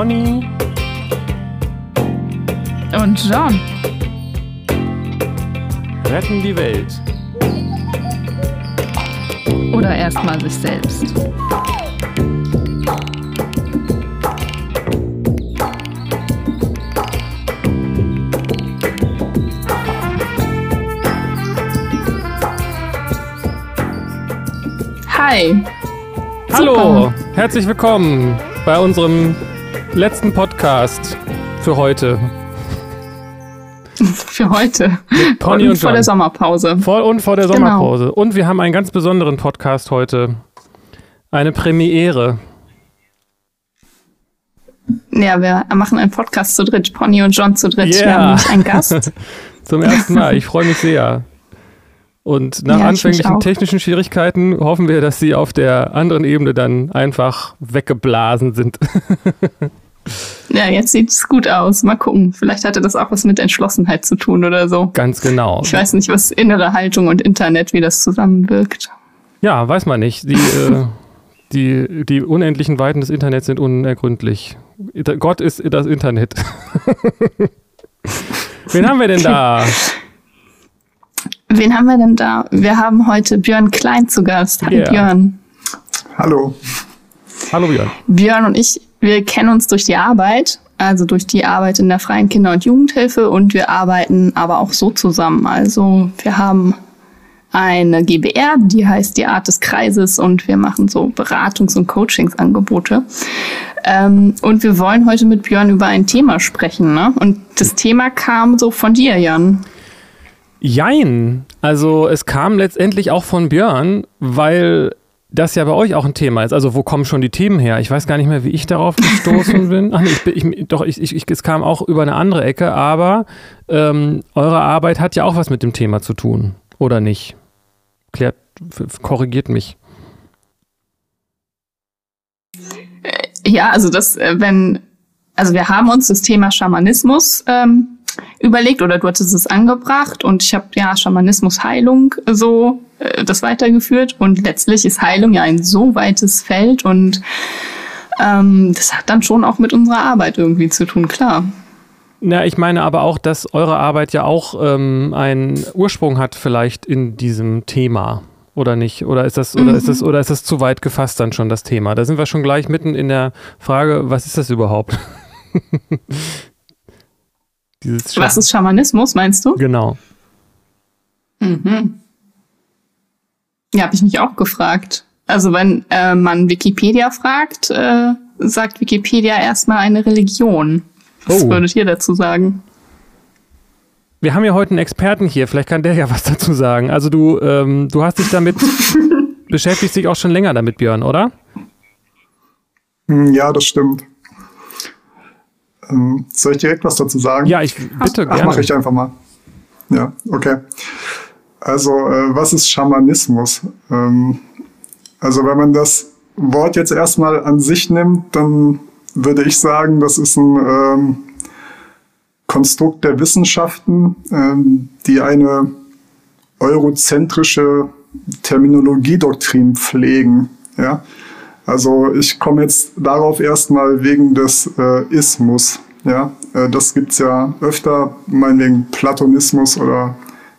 Conny und John retten die Welt. Oder erstmal sich selbst. Hi. Hallo, Super. herzlich willkommen bei unserem letzten Podcast für heute. Für heute. Mit Pony und, und vor der Sommerpause. Vor und vor der genau. Sommerpause. Genau. Und wir haben einen ganz besonderen Podcast heute. Eine Premiere. Ja, wir machen einen Podcast zu dritt. Pony und John zu dritt. Yeah. Wir haben nämlich einen Gast. Zum ersten Mal. Ich freue mich sehr. Und nach ja, anfänglichen technischen Schwierigkeiten hoffen wir, dass sie auf der anderen Ebene dann einfach weggeblasen sind. ja, jetzt sieht es gut aus. Mal gucken. Vielleicht hatte das auch was mit Entschlossenheit zu tun oder so. Ganz genau. Ich weiß nicht, was innere Haltung und Internet, wie das zusammenwirkt. Ja, weiß man nicht. Die, äh, die, die unendlichen Weiten des Internets sind unergründlich. Gott ist das Internet. Wen haben wir denn da? Wen haben wir denn da? Wir haben heute Björn Klein zu Gast. Hallo yeah. Björn. Hallo. Hallo Björn. Björn und ich, wir kennen uns durch die Arbeit, also durch die Arbeit in der freien Kinder- und Jugendhilfe und wir arbeiten aber auch so zusammen. Also wir haben eine GBR, die heißt die Art des Kreises und wir machen so Beratungs- und Coachingsangebote. Ähm, und wir wollen heute mit Björn über ein Thema sprechen. Ne? Und das Thema kam so von dir, Jan. Jein. Also es kam letztendlich auch von Björn, weil das ja bei euch auch ein Thema ist. Also wo kommen schon die Themen her? Ich weiß gar nicht mehr, wie ich darauf gestoßen bin. Ach nee, ich, ich, doch, ich, ich, es kam auch über eine andere Ecke, aber ähm, eure Arbeit hat ja auch was mit dem Thema zu tun, oder nicht? Klärt, korrigiert mich. Ja, also das, äh, wenn, also wir haben uns das Thema Schamanismus ähm, überlegt oder du hattest es angebracht und ich habe ja Schamanismus Heilung so äh, das weitergeführt und letztlich ist Heilung ja ein so weites Feld und ähm, das hat dann schon auch mit unserer Arbeit irgendwie zu tun, klar. Ja, ich meine aber auch, dass eure Arbeit ja auch ähm, einen Ursprung hat vielleicht in diesem Thema oder nicht? Oder ist das oder mhm. ist das oder ist das zu weit gefasst dann schon das Thema? Da sind wir schon gleich mitten in der Frage, was ist das überhaupt? Dieses Was ist Schamanismus, meinst du? Genau. Mhm. Ja, habe ich mich auch gefragt. Also wenn äh, man Wikipedia fragt, äh, sagt Wikipedia erstmal eine Religion. Was oh. würdet ihr dazu sagen? Wir haben ja heute einen Experten hier, vielleicht kann der ja was dazu sagen. Also du, ähm, du hast dich damit, beschäftigst dich auch schon länger damit, Björn, oder? Ja, das stimmt. Ähm, soll ich direkt was dazu sagen? Ja, ich bitte Ach, gerne. Ach, mache ich einfach mal. Ja, okay. Also, äh, was ist Schamanismus? Ähm, also, wenn man das Wort jetzt erstmal an sich nimmt, dann würde ich sagen, das ist ein ähm, Konstrukt der Wissenschaften, ähm, die eine eurozentrische Terminologiedoktrin pflegen. Ja? Also ich komme jetzt darauf erstmal wegen des äh, Ismus. Ja, äh, das gibt's ja öfter, meinetwegen Platonismus oder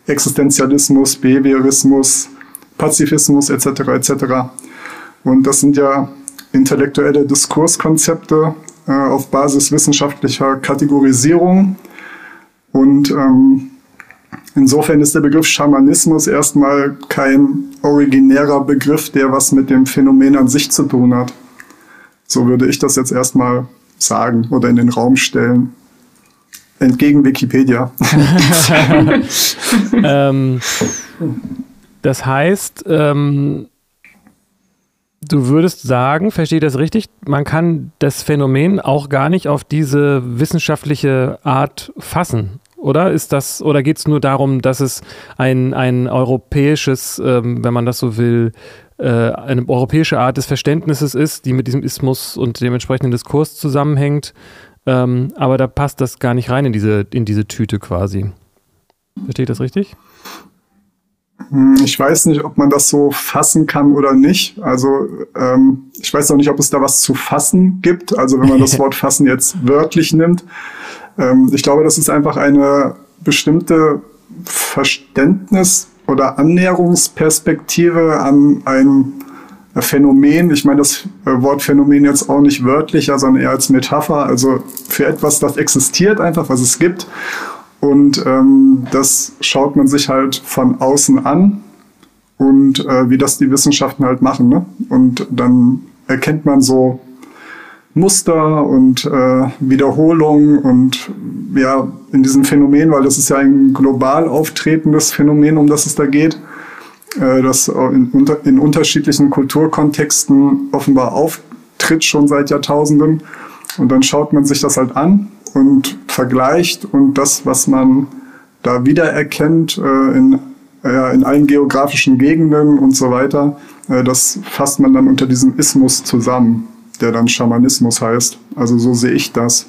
Existenzialismus, Behaviorismus, Pazifismus etc. etc. Und das sind ja intellektuelle Diskurskonzepte äh, auf Basis wissenschaftlicher Kategorisierung. Und ähm, Insofern ist der Begriff Schamanismus erstmal kein originärer Begriff, der was mit dem Phänomen an sich zu tun hat. So würde ich das jetzt erstmal sagen oder in den Raum stellen. Entgegen Wikipedia. ähm, das heißt, ähm, du würdest sagen, verstehe ich das richtig, man kann das Phänomen auch gar nicht auf diese wissenschaftliche Art fassen oder ist das, oder geht es nur darum, dass es ein, ein europäisches, ähm, wenn man das so will, äh, eine europäische Art des Verständnisses ist, die mit diesem Ismus und dem entsprechenden Diskurs zusammenhängt, ähm, aber da passt das gar nicht rein in diese, in diese Tüte quasi. Versteht das richtig? Hm, ich weiß nicht, ob man das so fassen kann oder nicht. Also ähm, ich weiß auch nicht, ob es da was zu fassen gibt. Also wenn man das Wort fassen jetzt wörtlich nimmt. Ähm, ich glaube, das ist einfach eine bestimmte Verständnis oder Annäherungsperspektive an ein Phänomen. Ich meine das äh, Wort Phänomen jetzt auch nicht wörtlicher, sondern eher als Metapher. Also für etwas, das existiert einfach, was es gibt. Und ähm, das schaut man sich halt von außen an und äh, wie das die Wissenschaften halt machen. Ne? Und dann erkennt man so Muster und äh, Wiederholung und ja, in diesem Phänomen, weil das ist ja ein global auftretendes Phänomen, um das es da geht, das in, unter, in unterschiedlichen Kulturkontexten offenbar auftritt schon seit Jahrtausenden. Und dann schaut man sich das halt an und vergleicht und das, was man da wiedererkennt äh, in, äh, in allen geografischen Gegenden und so weiter, äh, das fasst man dann unter diesem Ismus zusammen der dann Schamanismus heißt. Also so sehe ich das.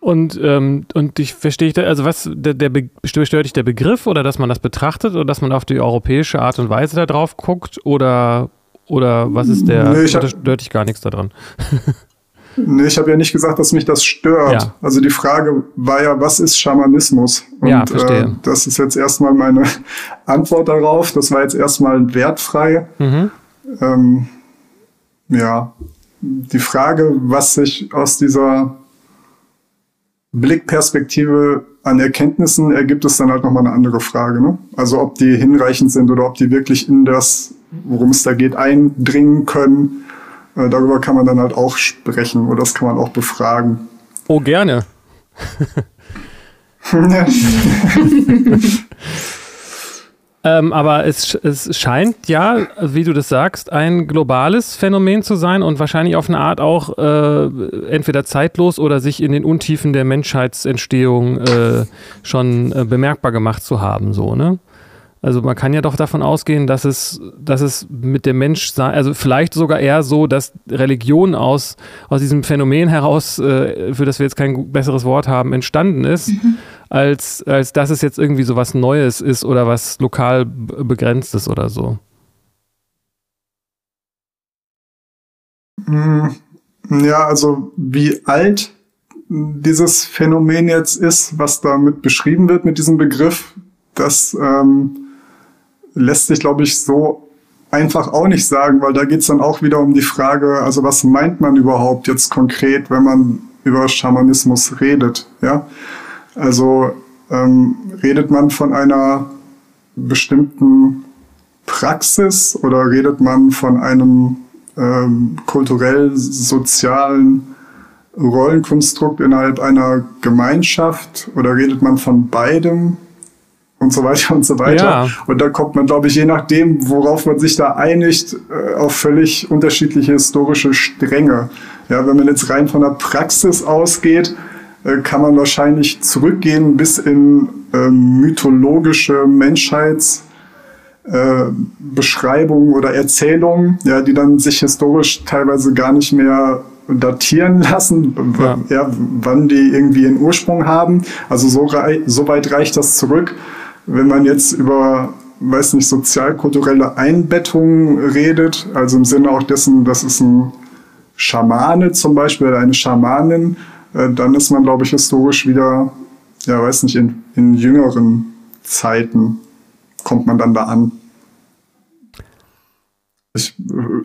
Und, ähm, und ich verstehe, also was, der, der stört dich der Begriff oder dass man das betrachtet oder dass man auf die europäische Art und Weise da drauf guckt oder, oder was ist der, nee, hab, stört dich gar nichts daran? nee, ich habe ja nicht gesagt, dass mich das stört. Ja. Also die Frage war ja, was ist Schamanismus? Und, ja, verstehe. Äh, das ist jetzt erstmal meine Antwort darauf. Das war jetzt erstmal wertfrei. Mhm. Ähm, ja, die Frage, was sich aus dieser Blickperspektive an Erkenntnissen ergibt, ist dann halt nochmal eine andere Frage. Ne? Also ob die hinreichend sind oder ob die wirklich in das, worum es da geht, eindringen können. Äh, darüber kann man dann halt auch sprechen oder das kann man auch befragen. Oh, gerne. Ähm, aber es, es scheint ja, wie du das sagst, ein globales Phänomen zu sein und wahrscheinlich auf eine Art auch äh, entweder zeitlos oder sich in den Untiefen der Menschheitsentstehung äh, schon äh, bemerkbar gemacht zu haben, so, ne? Also man kann ja doch davon ausgehen, dass es, dass es mit dem Mensch, also vielleicht sogar eher so, dass Religion aus, aus diesem Phänomen heraus, äh, für das wir jetzt kein besseres Wort haben, entstanden ist, mhm. Als, als dass es jetzt irgendwie so was Neues ist oder was lokal begrenztes oder so. Hm, ja, also wie alt dieses Phänomen jetzt ist, was damit beschrieben wird mit diesem Begriff, das ähm, lässt sich, glaube ich, so einfach auch nicht sagen, weil da geht es dann auch wieder um die Frage, also was meint man überhaupt jetzt konkret, wenn man über Schamanismus redet, ja? Also ähm, redet man von einer bestimmten Praxis oder redet man von einem ähm, kulturell-sozialen Rollenkonstrukt innerhalb einer Gemeinschaft oder redet man von beidem? und so weiter und so weiter. Ja. Und da kommt man, glaube ich, je nachdem, worauf man sich da einigt, äh, auf völlig unterschiedliche historische Stränge. Ja, wenn man jetzt rein von der Praxis ausgeht, kann man wahrscheinlich zurückgehen bis in äh, mythologische Menschheitsbeschreibungen äh, oder Erzählungen, ja, die dann sich historisch teilweise gar nicht mehr datieren lassen, ja. ja wann die irgendwie einen Ursprung haben. Also so, so weit reicht das zurück wenn man jetzt über, weiß nicht, sozialkulturelle Einbettung redet, also im Sinne auch dessen, das ist ein Schamane zum Beispiel oder eine Schamanin, äh, dann ist man, glaube ich, historisch wieder, ja, weiß nicht, in, in jüngeren Zeiten kommt man dann da an. Ich,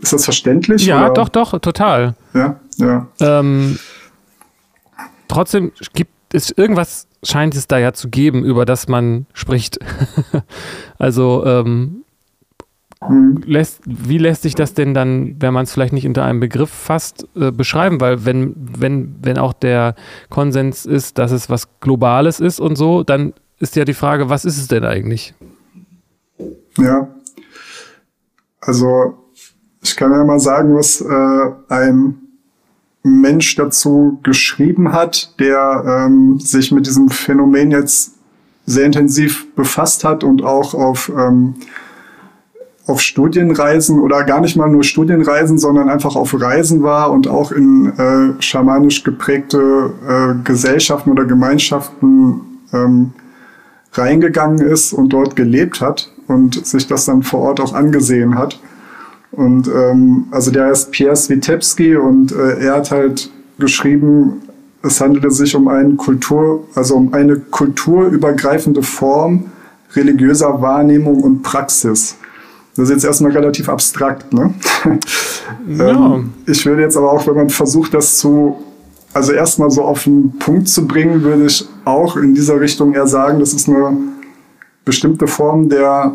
ist das verständlich? Ja, oder? doch, doch, total. Ja, ja. Ähm, trotzdem gibt es irgendwas scheint es da ja zu geben, über das man spricht. also ähm. Lässt, wie lässt sich das denn dann, wenn man es vielleicht nicht unter einem Begriff fasst, äh, beschreiben? Weil wenn, wenn, wenn auch der Konsens ist, dass es was Globales ist und so, dann ist ja die Frage, was ist es denn eigentlich? Ja, also ich kann ja mal sagen, was äh, ein Mensch dazu geschrieben hat, der ähm, sich mit diesem Phänomen jetzt sehr intensiv befasst hat und auch auf, ähm, auf Studienreisen oder gar nicht mal nur Studienreisen, sondern einfach auf Reisen war und auch in äh, schamanisch geprägte äh, Gesellschaften oder Gemeinschaften ähm, reingegangen ist und dort gelebt hat. und sich das dann vor Ort auch angesehen hat. Und ähm, also der heißt Pierre Switebski und äh, er hat halt geschrieben, es handelte sich um eine Kultur, also um eine kulturübergreifende Form religiöser Wahrnehmung und Praxis. Das ist jetzt erstmal relativ abstrakt, ne? Ja. ähm, ich würde jetzt aber auch, wenn man versucht, das zu, also erstmal so auf den Punkt zu bringen, würde ich auch in dieser Richtung eher sagen, das ist eine bestimmte Form der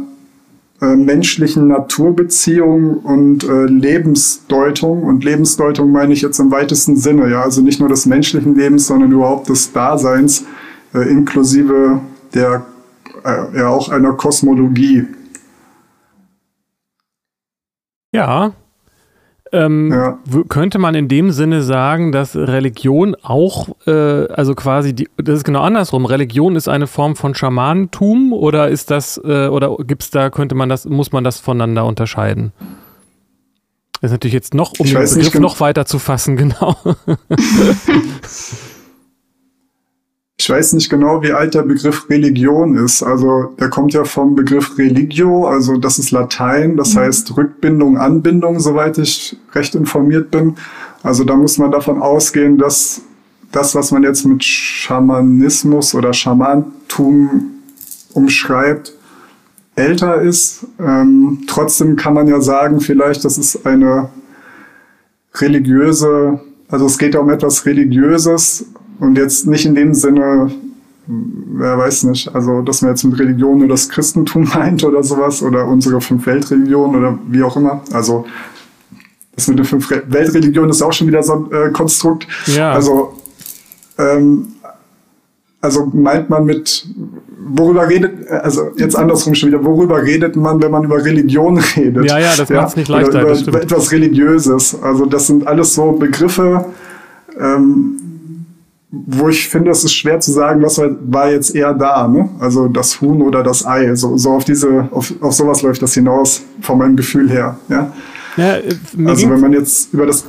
äh, menschlichen Naturbeziehung und äh, Lebensdeutung. Und Lebensdeutung meine ich jetzt im weitesten Sinne, ja, also nicht nur des menschlichen Lebens, sondern überhaupt des Daseins, äh, inklusive der äh, ja auch einer Kosmologie. Ja, ähm, ja. Könnte man in dem Sinne sagen, dass Religion auch, äh, also quasi, die, das ist genau andersrum. Religion ist eine Form von Schamanentum oder ist das, äh, oder gibt's da, könnte man das, muss man das voneinander unterscheiden? Das ist natürlich jetzt noch, um den Begriff noch weiter zu fassen, genau. Ich weiß nicht genau, wie alt der Begriff Religion ist. Also der kommt ja vom Begriff Religio, also das ist Latein, das mhm. heißt Rückbindung, Anbindung, soweit ich recht informiert bin. Also da muss man davon ausgehen, dass das, was man jetzt mit Schamanismus oder Schamantum umschreibt, älter ist. Ähm, trotzdem kann man ja sagen, vielleicht, das ist eine religiöse, also es geht ja um etwas Religiöses, und jetzt nicht in dem Sinne, wer weiß nicht, also dass man jetzt mit Religion nur das Christentum meint oder sowas oder unsere fünf Weltreligionen oder wie auch immer. Also das mit den fünf Weltreligionen ist auch schon wieder so ein äh, Konstrukt. Ja. Also, ähm, also meint man mit, worüber redet, also jetzt andersrum schon wieder, worüber redet man, wenn man über Religion redet? Ja, ja, das ja? macht es nicht leichter. Oder über, über etwas Religiöses. Also das sind alles so Begriffe, ähm, wo ich finde, es ist schwer zu sagen, was war jetzt eher da, ne? Also das Huhn oder das Ei. So, so auf diese, auf, auf sowas läuft das hinaus, von meinem Gefühl her. Ja. ja äh, also wenn man jetzt über das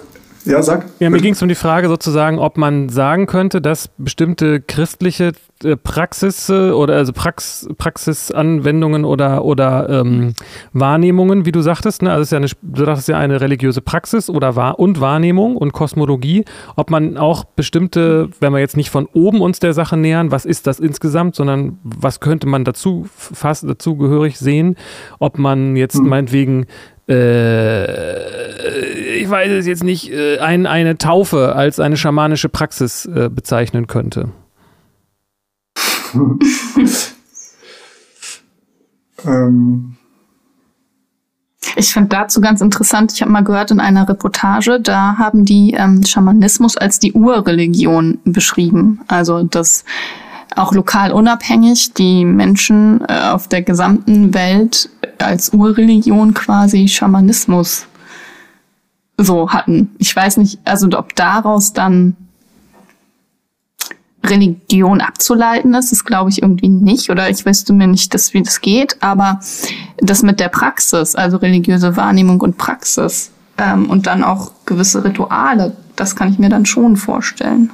ja, sag. Ja, mir ging es um die Frage sozusagen, ob man sagen könnte, dass bestimmte christliche äh, Praxis oder also Prax, Praxisanwendungen oder, oder ähm, Wahrnehmungen, wie du sagtest, ne? also ist ja eine, du dachtest ja eine religiöse Praxis oder Wahr und Wahrnehmung und Kosmologie, ob man auch bestimmte, wenn wir jetzt nicht von oben uns der Sache nähern, was ist das insgesamt, sondern was könnte man dazu fast dazugehörig sehen, ob man jetzt mhm. meinetwegen äh, ich weiß es jetzt nicht, äh, ein, eine Taufe als eine schamanische Praxis äh, bezeichnen könnte. ähm. Ich finde dazu ganz interessant, ich habe mal gehört in einer Reportage, da haben die ähm, Schamanismus als die Urreligion beschrieben. Also dass auch lokal unabhängig die Menschen äh, auf der gesamten Welt als Urreligion quasi Schamanismus so hatten. Ich weiß nicht, also ob daraus dann Religion abzuleiten ist, das glaube ich irgendwie nicht oder ich wüsste mir nicht, dass, wie das geht, aber das mit der Praxis, also religiöse Wahrnehmung und Praxis ähm, und dann auch gewisse Rituale, das kann ich mir dann schon vorstellen.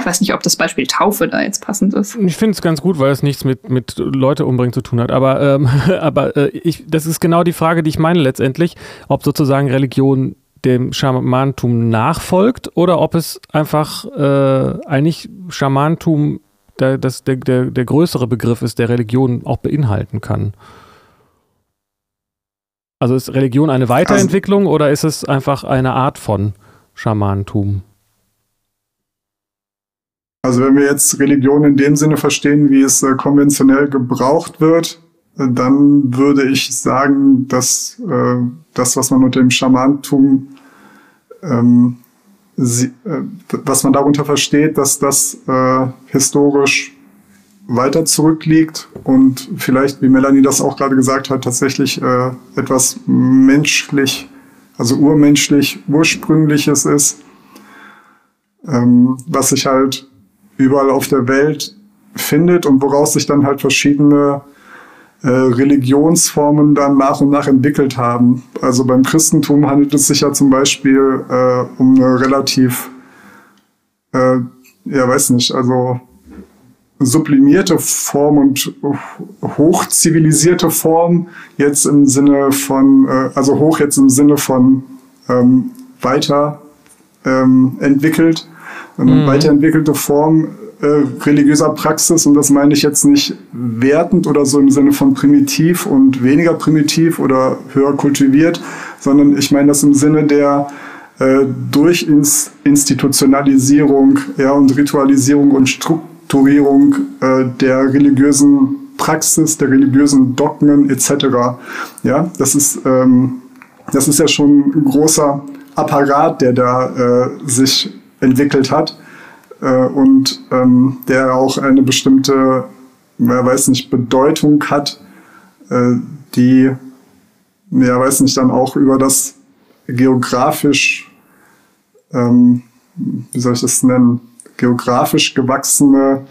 Ich weiß nicht, ob das Beispiel Taufe da jetzt passend ist. Ich finde es ganz gut, weil es nichts mit, mit Leute umbringen zu tun hat. Aber, ähm, aber äh, ich, das ist genau die Frage, die ich meine letztendlich, ob sozusagen Religion dem Schamantum nachfolgt oder ob es einfach äh, eigentlich Schamantum der, das, der, der, der größere Begriff ist, der Religion auch beinhalten kann. Also ist Religion eine Weiterentwicklung also, oder ist es einfach eine Art von Schamantum? Also wenn wir jetzt Religion in dem Sinne verstehen, wie es äh, konventionell gebraucht wird, äh, dann würde ich sagen, dass äh, das, was man unter dem Schamantum, ähm, sie, äh, was man darunter versteht, dass das äh, historisch weiter zurückliegt und vielleicht, wie Melanie das auch gerade gesagt hat, tatsächlich äh, etwas menschlich, also urmenschlich, ursprüngliches ist, ähm, was sich halt überall auf der Welt findet und woraus sich dann halt verschiedene äh, Religionsformen dann nach und nach entwickelt haben. Also beim Christentum handelt es sich ja zum Beispiel äh, um eine relativ, äh, ja weiß nicht, also sublimierte Form und hochzivilisierte Form jetzt im Sinne von, äh, also hoch jetzt im Sinne von ähm, weiter ähm, entwickelt, mhm. weiterentwickelte Form äh, religiöser Praxis und das meine ich jetzt nicht wertend oder so im Sinne von primitiv und weniger primitiv oder höher kultiviert, sondern ich meine das im Sinne der äh, durch Institutionalisierung ja, und Ritualisierung und Strukturierung äh, der religiösen Praxis, der religiösen Dogmen etc. Ja, das ist, ähm, das ist ja schon ein großer Apparat, der da äh, sich entwickelt hat. Äh, und ähm, der auch eine bestimmte, man weiß nicht, Bedeutung hat, äh, die, ja, weiß nicht, dann auch über das geografisch, ähm, wie soll ich das nennen, geografisch gewachsene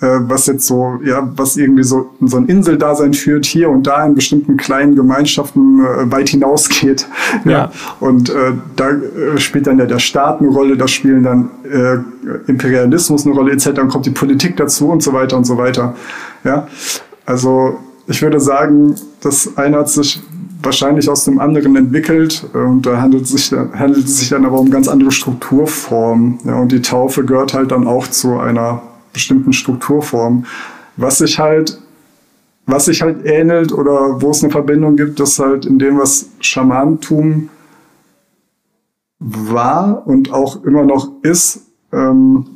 was jetzt so, ja, was irgendwie so, so ein Inseldasein führt, hier und da in bestimmten kleinen Gemeinschaften äh, weit hinausgeht. Ja. ja. Und äh, da äh, spielt dann ja der Staat eine Rolle, da spielen dann äh, Imperialismus eine Rolle, etc. Dann kommt die Politik dazu und so weiter und so weiter. Ja. Also ich würde sagen, das eine hat sich wahrscheinlich aus dem anderen entwickelt und da handelt es sich, handelt es sich dann aber um ganz andere Strukturformen. Ja, und die Taufe gehört halt dann auch zu einer bestimmten Strukturformen. Was sich halt, was sich halt ähnelt oder wo es eine Verbindung gibt, ist halt in dem, was Schamantum war und auch immer noch ist, ähm,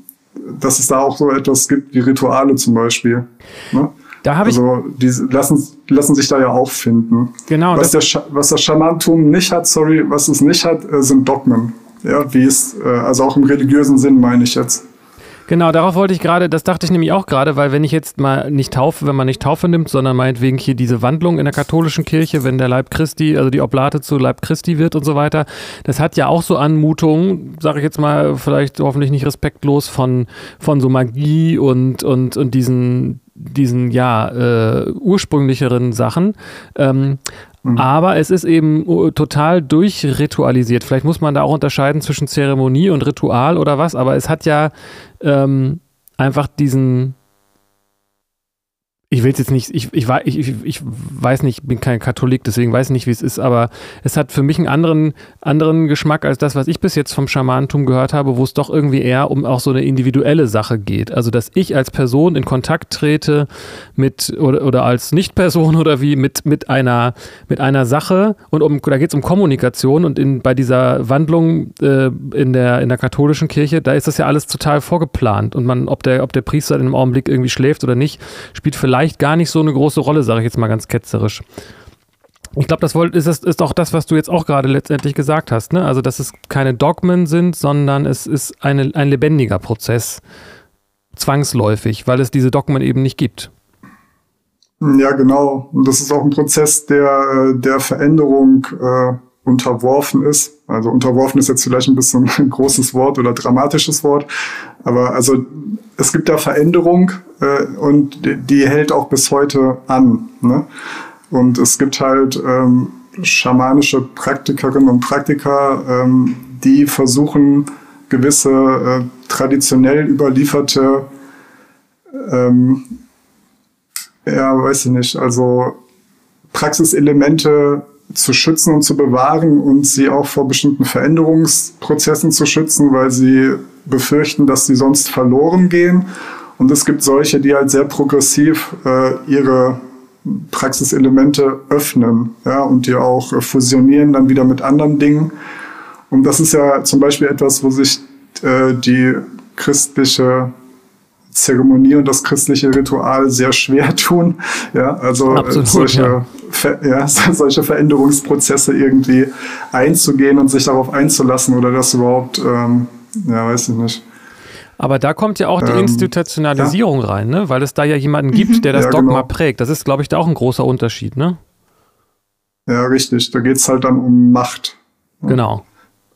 dass es da auch so etwas gibt wie Rituale zum Beispiel. Ne? Da habe also, die lassen, lassen sich da ja auch finden. Genau. Was, das der, was das Schamantum nicht hat, sorry, was es nicht hat, äh, sind Dogmen. Ja, wie es, äh, also auch im religiösen Sinn meine ich jetzt. Genau, darauf wollte ich gerade, das dachte ich nämlich auch gerade, weil wenn ich jetzt mal nicht taufe, wenn man nicht Taufe nimmt, sondern meinetwegen hier diese Wandlung in der katholischen Kirche, wenn der Leib Christi, also die Oblate zu Leib Christi wird und so weiter, das hat ja auch so Anmutungen, sage ich jetzt mal, vielleicht hoffentlich nicht respektlos von, von so Magie und, und, und diesen, diesen ja äh, ursprünglicheren Sachen. Ähm, Mhm. Aber es ist eben uh, total durchritualisiert. Vielleicht muss man da auch unterscheiden zwischen Zeremonie und Ritual oder was, aber es hat ja ähm, einfach diesen, ich will es jetzt nicht, ich, ich, ich, ich weiß nicht, ich bin kein Katholik, deswegen weiß ich nicht, wie es ist, aber es hat für mich einen anderen, anderen Geschmack als das, was ich bis jetzt vom Schamanentum gehört habe, wo es doch irgendwie eher um auch so eine individuelle Sache geht. Also, dass ich als Person in Kontakt trete mit oder, oder als Nicht-Person oder wie mit, mit, einer, mit einer Sache und um, da geht es um Kommunikation und in, bei dieser Wandlung äh, in, der, in der katholischen Kirche, da ist das ja alles total vorgeplant und man, ob der, ob der Priester in einem Augenblick irgendwie schläft oder nicht, spielt vielleicht vielleicht gar nicht so eine große Rolle, sage ich jetzt mal ganz ketzerisch. Ich glaube, das ist, ist auch das, was du jetzt auch gerade letztendlich gesagt hast. Ne? Also, dass es keine Dogmen sind, sondern es ist eine, ein lebendiger Prozess, zwangsläufig, weil es diese Dogmen eben nicht gibt. Ja, genau. Und das ist auch ein Prozess der, der Veränderung äh, unterworfen ist. Also unterworfen ist jetzt vielleicht ein bisschen ein großes Wort oder dramatisches Wort, aber also es gibt da Veränderung äh, und die, die, hält auch bis heute an. Ne? Und es gibt halt ähm, schamanische Praktikerinnen und Praktiker, ähm, die versuchen gewisse äh, traditionell überlieferte ähm, ja, weiß ich nicht, also Praxiselemente zu schützen und zu bewahren und sie auch vor bestimmten Veränderungsprozessen zu schützen, weil sie befürchten, dass sie sonst verloren gehen. Und es gibt solche, die halt sehr progressiv äh, ihre Praxiselemente öffnen ja, und die auch äh, fusionieren dann wieder mit anderen Dingen. Und das ist ja zum Beispiel etwas, wo sich äh, die christliche Zeremonie und das christliche Ritual sehr schwer tun. Ja, also äh, Absolut, solche, ja. Ver, ja, solche Veränderungsprozesse irgendwie einzugehen und sich darauf einzulassen oder das überhaupt, ähm, ja, weiß ich nicht. Aber da kommt ja auch die ähm, Institutionalisierung ja. rein, ne? weil es da ja jemanden gibt, der das ja, Dogma genau. prägt. Das ist, glaube ich, da auch ein großer Unterschied, ne? Ja, richtig. Da geht es halt dann um Macht. Genau.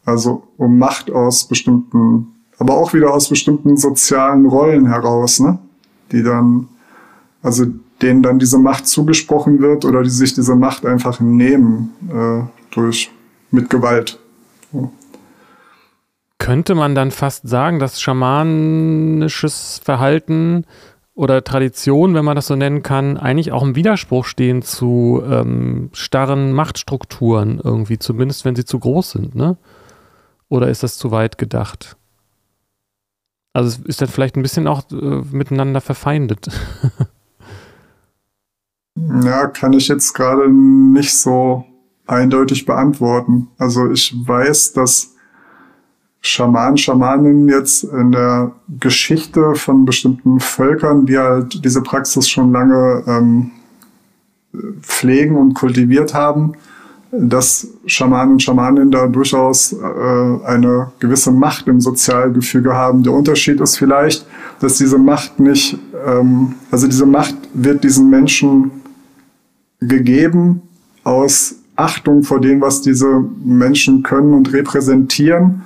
Also um Macht aus bestimmten aber auch wieder aus bestimmten sozialen Rollen heraus, ne? die dann, also denen dann diese Macht zugesprochen wird oder die sich diese Macht einfach nehmen äh, durch mit Gewalt. So. Könnte man dann fast sagen, dass schamanisches Verhalten oder Tradition, wenn man das so nennen kann, eigentlich auch im Widerspruch stehen zu ähm, starren Machtstrukturen irgendwie, zumindest wenn sie zu groß sind, ne? Oder ist das zu weit gedacht? Also es ist dann vielleicht ein bisschen auch äh, miteinander verfeindet. ja, kann ich jetzt gerade nicht so eindeutig beantworten. Also ich weiß, dass Schamanen, Schamaninnen jetzt in der Geschichte von bestimmten Völkern, die halt diese Praxis schon lange ähm, pflegen und kultiviert haben, dass Schamanen und Schamaninnen da durchaus äh, eine gewisse Macht im Sozialgefüge haben. Der Unterschied ist vielleicht, dass diese Macht nicht, ähm, also diese Macht wird diesen Menschen gegeben aus Achtung vor dem, was diese Menschen können und repräsentieren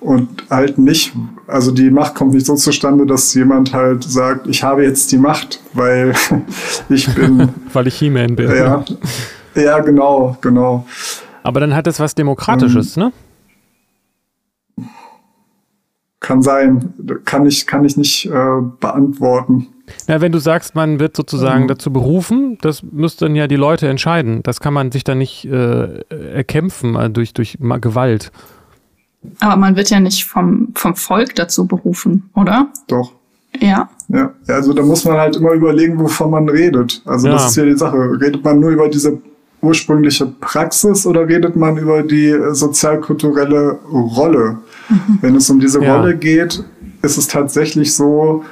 und halt nicht, also die Macht kommt nicht so zustande, dass jemand halt sagt, ich habe jetzt die Macht, weil ich bin. weil ich He-Man bin. Ja, ja, genau, genau. Aber dann hat es was Demokratisches, ähm, ne? Kann sein, kann ich, kann ich nicht äh, beantworten. Na, wenn du sagst, man wird sozusagen mhm. dazu berufen, das müssten ja die Leute entscheiden. Das kann man sich dann nicht äh, erkämpfen also durch, durch Gewalt. Aber man wird ja nicht vom, vom Volk dazu berufen, oder? Doch. Ja. Ja, also da muss man halt immer überlegen, wovon man redet. Also ja. das ist ja die Sache. Redet man nur über diese ursprüngliche Praxis oder redet man über die sozialkulturelle Rolle? Mhm. Wenn es um diese ja. Rolle geht, ist es tatsächlich so,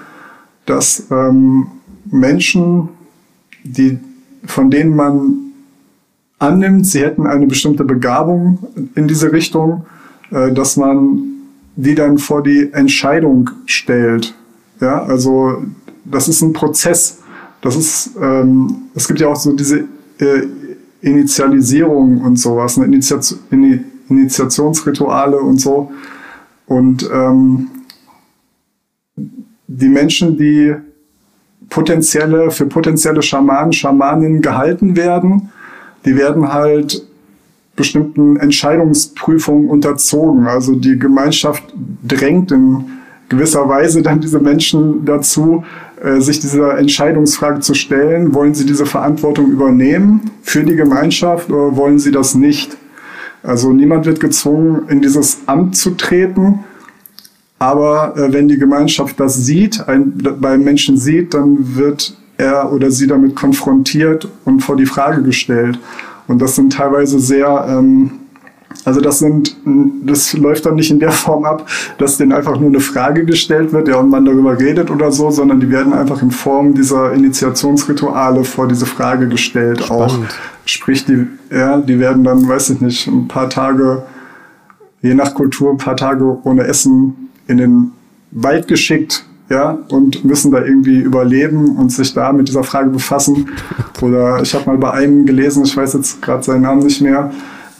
dass ähm, Menschen, die, von denen man annimmt, sie hätten eine bestimmte Begabung in diese Richtung, äh, dass man die dann vor die Entscheidung stellt. Ja, also das ist ein Prozess. Das ist, ähm, es gibt ja auch so diese äh, Initialisierung und sowas, eine Initiation, Initiationsrituale und so. Und ähm, die Menschen, die potenzielle, für potenzielle Schamanen, Schamaninnen gehalten werden, die werden halt bestimmten Entscheidungsprüfungen unterzogen. Also die Gemeinschaft drängt in gewisser Weise dann diese Menschen dazu, sich dieser Entscheidungsfrage zu stellen. Wollen sie diese Verantwortung übernehmen für die Gemeinschaft oder wollen sie das nicht? Also niemand wird gezwungen, in dieses Amt zu treten. Aber äh, wenn die Gemeinschaft das sieht, ein, bei Menschen sieht, dann wird er oder sie damit konfrontiert und vor die Frage gestellt. Und das sind teilweise sehr, ähm, also das sind, das läuft dann nicht in der Form ab, dass denen einfach nur eine Frage gestellt wird, ja, und man darüber redet oder so, sondern die werden einfach in Form dieser Initiationsrituale vor diese Frage gestellt Spannend. auch. Sprich, die, ja, die werden dann, weiß ich nicht, ein paar Tage, je nach Kultur, ein paar Tage ohne Essen in den Wald geschickt, ja, und müssen da irgendwie überleben und sich da mit dieser Frage befassen. Oder ich habe mal bei einem gelesen, ich weiß jetzt gerade seinen Namen nicht mehr,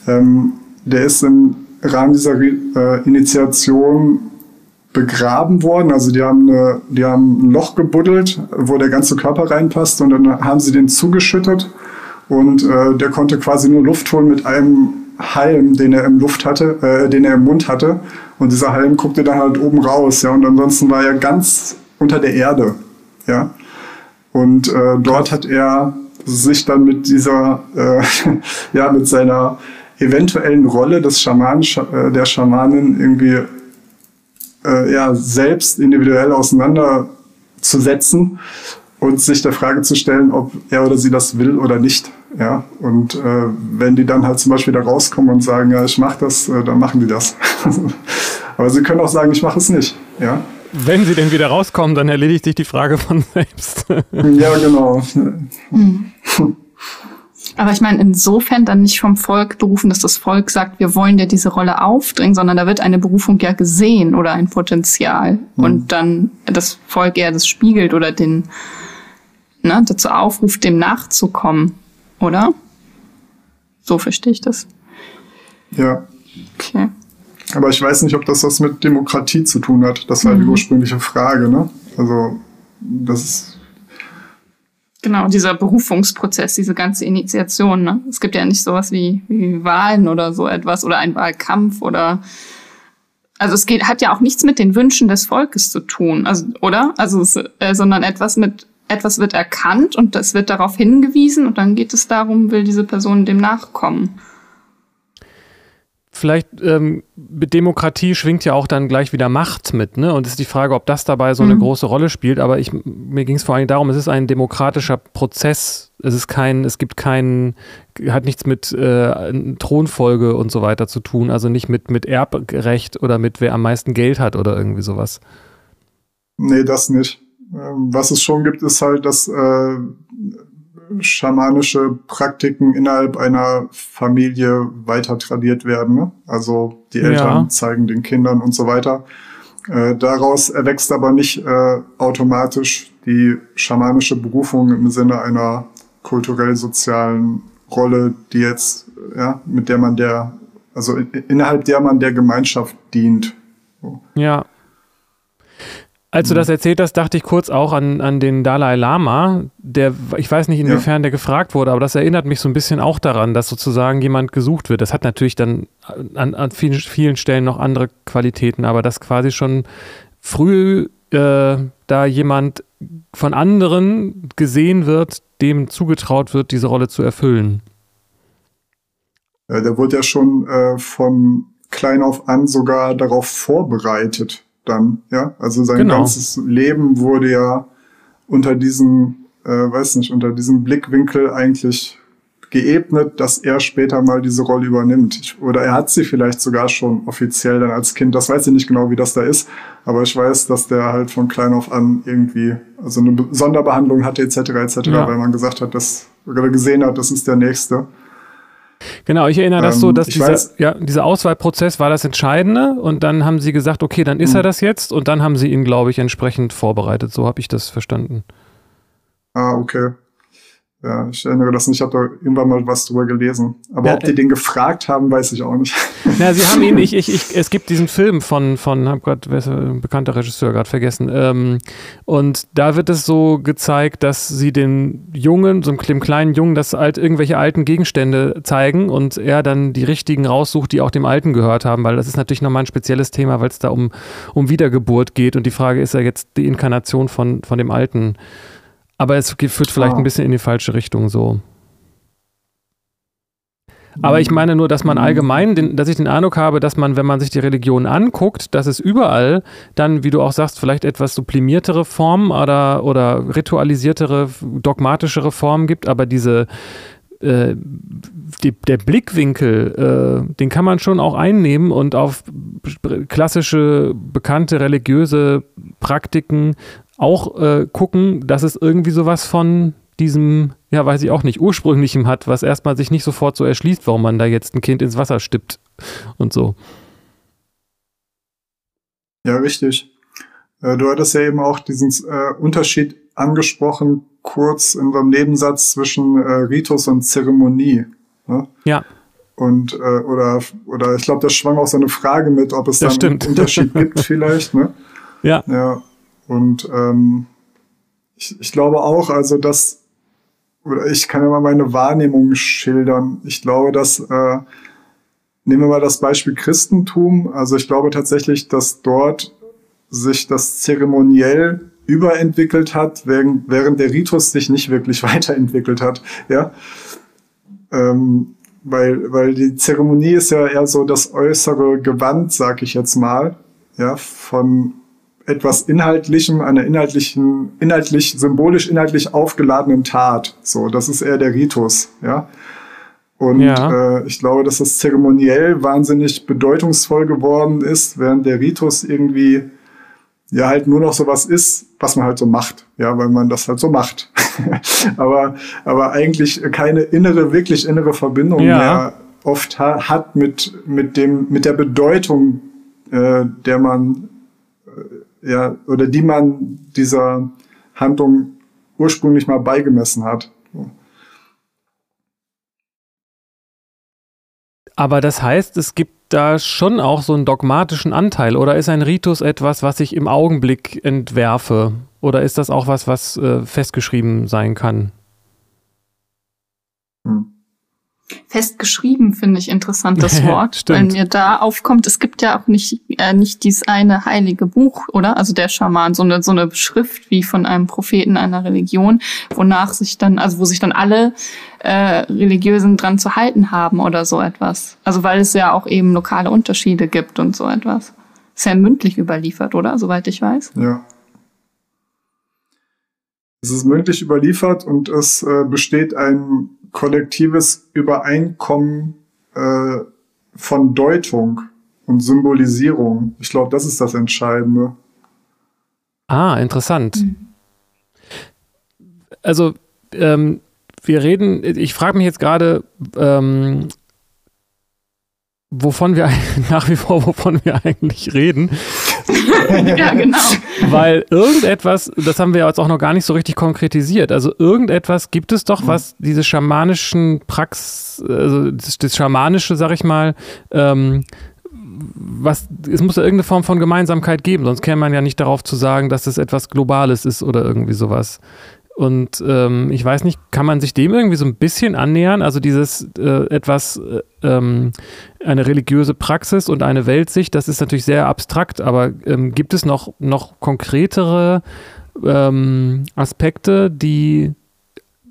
ähm, der ist im Rahmen dieser äh, Initiation begraben worden. Also die haben, eine, die haben ein Loch gebuddelt, wo der ganze Körper reinpasst und dann haben sie den zugeschüttet und äh, der konnte quasi nur Luft holen mit einem Halm, den er im Luft hatte, äh, den er im Mund hatte. Und dieser Halm guckte dann halt oben raus, ja. Und ansonsten war er ganz unter der Erde, ja. Und äh, dort hat er sich dann mit dieser, äh, ja, mit seiner eventuellen Rolle des Schamanen, äh, der Schamanin irgendwie äh, ja, selbst individuell auseinanderzusetzen und sich der Frage zu stellen, ob er oder sie das will oder nicht. Ja, und äh, wenn die dann halt zum Beispiel da rauskommen und sagen, ja, ich mache das, äh, dann machen die das. Aber sie können auch sagen, ich mache es nicht. Ja. Wenn sie denn wieder rauskommen, dann erledigt sich die Frage von selbst. ja, genau. Mhm. Aber ich meine, insofern dann nicht vom Volk berufen, dass das Volk sagt, wir wollen dir diese Rolle aufdringen, sondern da wird eine Berufung ja gesehen oder ein Potenzial. Mhm. Und dann das Volk eher das spiegelt oder den ne, dazu aufruft, dem nachzukommen, oder? So verstehe ich das. Ja. Okay. Aber ich weiß nicht, ob das was mit Demokratie zu tun hat. Das war mhm. die ursprüngliche Frage, ne? Also, das ist. Genau, dieser Berufungsprozess, diese ganze Initiation. Ne? Es gibt ja nicht sowas wie, wie Wahlen oder so etwas oder ein Wahlkampf oder also es geht, hat ja auch nichts mit den Wünschen des Volkes zu tun, also, oder? Also, es, äh, sondern etwas mit, etwas wird erkannt und es wird darauf hingewiesen und dann geht es darum, will diese Person dem nachkommen vielleicht ähm, mit Demokratie schwingt ja auch dann gleich wieder Macht mit, ne? Und es ist die Frage, ob das dabei so eine mhm. große Rolle spielt. Aber ich, mir ging es vor allem darum, es ist ein demokratischer Prozess. Es ist kein, es gibt keinen, hat nichts mit äh, Thronfolge und so weiter zu tun. Also nicht mit, mit Erbrecht oder mit wer am meisten Geld hat oder irgendwie sowas. Nee, das nicht. Ähm, was es schon gibt, ist halt, dass äh, schamanische Praktiken innerhalb einer Familie weiter tradiert werden. Ne? Also die Eltern ja. zeigen den Kindern und so weiter. Äh, daraus erwächst aber nicht äh, automatisch die schamanische Berufung im Sinne einer kulturell-sozialen Rolle, die jetzt, ja, mit der man der, also innerhalb der man der Gemeinschaft dient. So. Ja, als du das erzählt hast, dachte ich kurz auch an, an den Dalai Lama, der, ich weiß nicht, inwiefern ja. der gefragt wurde, aber das erinnert mich so ein bisschen auch daran, dass sozusagen jemand gesucht wird. Das hat natürlich dann an, an vielen, vielen Stellen noch andere Qualitäten, aber dass quasi schon früh äh, da jemand von anderen gesehen wird, dem zugetraut wird, diese Rolle zu erfüllen. Äh, der wurde ja schon äh, von klein auf an sogar darauf vorbereitet dann, ja. Also sein genau. ganzes Leben wurde ja unter diesem, äh, weiß nicht, unter diesem Blickwinkel eigentlich geebnet, dass er später mal diese Rolle übernimmt. Oder er hat sie vielleicht sogar schon offiziell dann als Kind. Das weiß ich nicht genau, wie das da ist. Aber ich weiß, dass der halt von klein auf an irgendwie, also eine Sonderbehandlung hatte etc. etc., ja. weil man gesagt hat, dass, oder gesehen hat, das ist der Nächste. Genau, ich erinnere das ähm, so, dass dieser, ja, dieser Auswahlprozess war das Entscheidende und dann haben sie gesagt, okay, dann ist er hm. das jetzt und dann haben sie ihn, glaube ich, entsprechend vorbereitet. So habe ich das verstanden. Ah, okay. Ja, ich erinnere das nicht, ich habe da irgendwann mal was drüber gelesen. Aber ja, ob die äh, den gefragt haben, weiß ich auch nicht. Ja, sie haben ihn, ich, ich, ich, es gibt diesen Film von, von hab gerade, wer ist ein bekannter Regisseur gerade vergessen. Ähm, und da wird es so gezeigt, dass sie den Jungen, so einem kleinen Jungen, das alt, irgendwelche alten Gegenstände zeigen und er dann die richtigen raussucht, die auch dem Alten gehört haben, weil das ist natürlich nochmal ein spezielles Thema, weil es da um, um Wiedergeburt geht und die Frage ist ja jetzt die Inkarnation von, von dem Alten. Aber es führt vielleicht ah. ein bisschen in die falsche Richtung so. Aber ich meine nur, dass man allgemein, den, dass ich den Eindruck habe, dass man, wenn man sich die Religion anguckt, dass es überall dann, wie du auch sagst, vielleicht etwas sublimiertere Formen oder, oder ritualisiertere, dogmatischere Formen gibt, aber diese, äh, die, der Blickwinkel, äh, den kann man schon auch einnehmen und auf klassische, bekannte religiöse Praktiken auch äh, gucken, dass es irgendwie sowas von diesem, ja, weiß ich auch nicht, ursprünglichem hat, was erstmal sich nicht sofort so erschließt, warum man da jetzt ein Kind ins Wasser stippt und so. Ja, richtig. Äh, du hattest ja eben auch diesen äh, Unterschied angesprochen, kurz in unserem Nebensatz zwischen äh, Ritus und Zeremonie. Ne? Ja. Und, äh, oder, oder ich glaube, das schwang auch so eine Frage mit, ob es da einen Unterschied gibt vielleicht. Ne? Ja. Ja. Und ähm, ich, ich glaube auch, also dass, oder ich kann ja mal meine Wahrnehmung schildern. Ich glaube, dass, äh, nehmen wir mal das Beispiel Christentum. Also ich glaube tatsächlich, dass dort sich das zeremoniell überentwickelt hat, während, während der Ritus sich nicht wirklich weiterentwickelt hat. Ja. Ähm, weil, weil die Zeremonie ist ja eher so das äußere Gewand, sag ich jetzt mal, ja, von etwas Inhaltlichem, einer inhaltlichen, inhaltlich, symbolisch inhaltlich aufgeladenen Tat. So, das ist eher der Ritus, ja. Und ja. äh, ich glaube, dass das zeremoniell wahnsinnig bedeutungsvoll geworden ist, während der Ritus irgendwie ja halt nur noch so was ist, was man halt so macht, ja, weil man das halt so macht. aber, aber eigentlich keine innere, wirklich innere Verbindung ja. mehr oft ha hat mit, mit dem, mit der Bedeutung, äh, der man ja, oder die man dieser Handlung ursprünglich mal beigemessen hat. Aber das heißt, es gibt da schon auch so einen dogmatischen Anteil oder ist ein Ritus etwas, was ich im Augenblick entwerfe? Oder ist das auch was, was äh, festgeschrieben sein kann? Hm. Festgeschrieben finde ich interessantes Wort, weil mir da aufkommt, es gibt ja auch nicht, äh, nicht dieses eine heilige Buch, oder? Also der Schaman, so eine, so eine Schrift wie von einem Propheten einer Religion, wonach sich dann, also wo sich dann alle äh, Religiösen dran zu halten haben oder so etwas. Also weil es ja auch eben lokale Unterschiede gibt und so etwas. Ist ja mündlich überliefert, oder? Soweit ich weiß. Ja. Es ist mündlich überliefert und es äh, besteht ein kollektives Übereinkommen äh, von Deutung und Symbolisierung. Ich glaube, das ist das Entscheidende. Ah, interessant. Also, ähm, wir reden, ich frage mich jetzt gerade, ähm, wovon wir nach wie vor, wovon wir eigentlich reden. ja, genau. Weil irgendetwas, das haben wir jetzt auch noch gar nicht so richtig konkretisiert. Also irgendetwas gibt es doch, was diese schamanischen Prax, also das, das schamanische, sag ich mal, ähm, was, es muss ja irgendeine Form von Gemeinsamkeit geben, sonst käme man ja nicht darauf zu sagen, dass es etwas Globales ist oder irgendwie sowas. Und ähm, ich weiß nicht, kann man sich dem irgendwie so ein bisschen annähern? Also dieses äh, etwas, äh, ähm, eine religiöse Praxis und eine Weltsicht, das ist natürlich sehr abstrakt, aber ähm, gibt es noch, noch konkretere ähm, Aspekte, die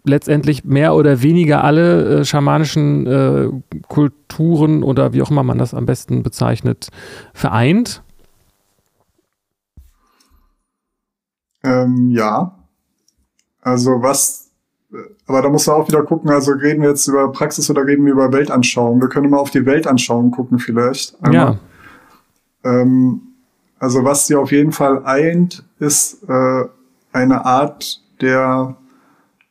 letztendlich mehr oder weniger alle äh, schamanischen äh, Kulturen oder wie auch immer man das am besten bezeichnet, vereint? Ähm, ja, also was, aber da muss man auch wieder gucken, also reden wir jetzt über Praxis oder reden wir über Weltanschauung? Wir können mal auf die Weltanschauung gucken vielleicht. Einmal. Ja. Ähm, also was sie auf jeden Fall eint, ist äh, eine Art der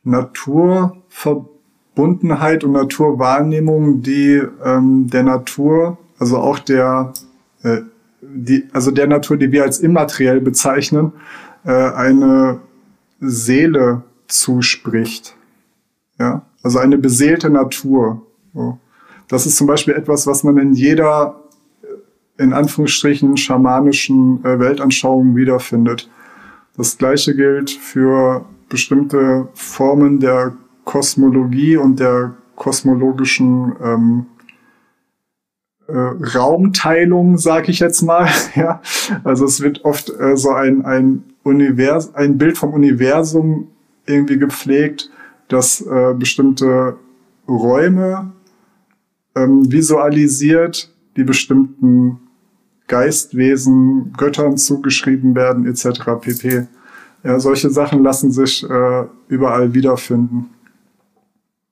Naturverbundenheit und Naturwahrnehmung, die ähm, der Natur, also auch der, äh, die, also der Natur, die wir als immateriell bezeichnen, äh, eine Seele zuspricht. Ja, also eine beseelte Natur. Das ist zum Beispiel etwas, was man in jeder, in Anführungsstrichen, schamanischen äh, Weltanschauung wiederfindet. Das gleiche gilt für bestimmte Formen der Kosmologie und der kosmologischen ähm, äh, Raumteilung, sage ich jetzt mal. ja, also es wird oft äh, so ein ein Univers ein Bild vom Universum irgendwie gepflegt, dass äh, bestimmte Räume ähm, visualisiert, die bestimmten Geistwesen, Göttern zugeschrieben werden, etc. pp. Ja, solche Sachen lassen sich äh, überall wiederfinden.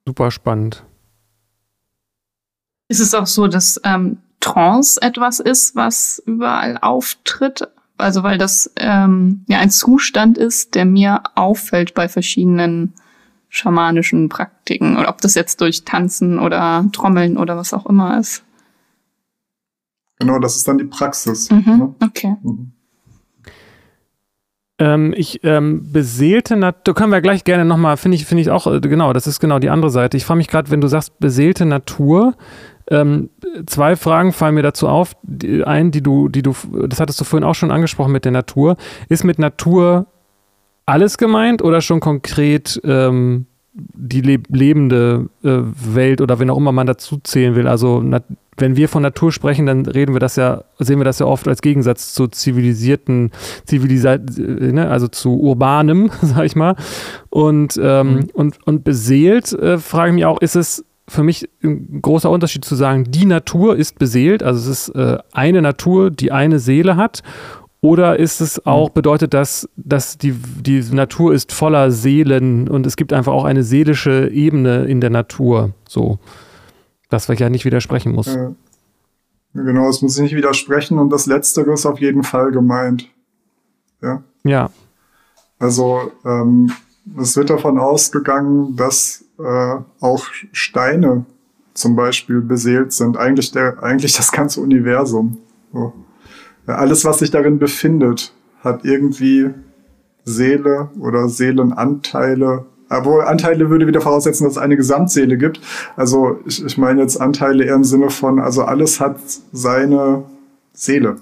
Super spannend. Ist es auch so, dass ähm, Trance etwas ist, was überall auftritt? Also weil das ähm, ja ein Zustand ist, der mir auffällt bei verschiedenen schamanischen Praktiken. Oder ob das jetzt durch Tanzen oder Trommeln oder was auch immer ist. Genau, das ist dann die Praxis. Mhm, ne? Okay. Mhm. Ähm, ich ähm, beseelte Natur, können wir gleich gerne nochmal, finde ich, finde ich auch, äh, genau, das ist genau die andere Seite. Ich frage mich gerade, wenn du sagst beseelte Natur, ähm, zwei Fragen fallen mir dazu auf. Die, ein, die du, die du, das hattest du vorhin auch schon angesprochen mit der Natur. Ist mit Natur alles gemeint oder schon konkret ähm, die leb lebende äh, Welt oder wenn auch immer man dazu zählen will? Also wenn wir von Natur sprechen, dann reden wir das ja, sehen wir das ja oft als Gegensatz zu zivilisierten, zivilisa äh, ne, also zu urbanem, sag ich mal. Und, ähm, mhm. und, und beseelt, äh, frage ich mich auch, ist es für mich ein großer Unterschied zu sagen, die Natur ist beseelt, also es ist äh, eine Natur, die eine Seele hat. Oder ist es mhm. auch, bedeutet das, dass die, die Natur ist voller Seelen und es gibt einfach auch eine seelische Ebene in der Natur, so, dass ich ja nicht widersprechen muss. Ja. Genau, es muss nicht widersprechen und das Letztere ist auf jeden Fall gemeint. Ja. Ja. Also, ähm, es wird davon ausgegangen, dass äh, auch Steine zum Beispiel beseelt sind. Eigentlich, der, eigentlich das ganze Universum. So. Alles, was sich darin befindet, hat irgendwie Seele oder Seelenanteile. Obwohl Anteile würde wieder voraussetzen, dass es eine Gesamtseele gibt. Also ich, ich meine jetzt Anteile eher im Sinne von, also alles hat seine Seele,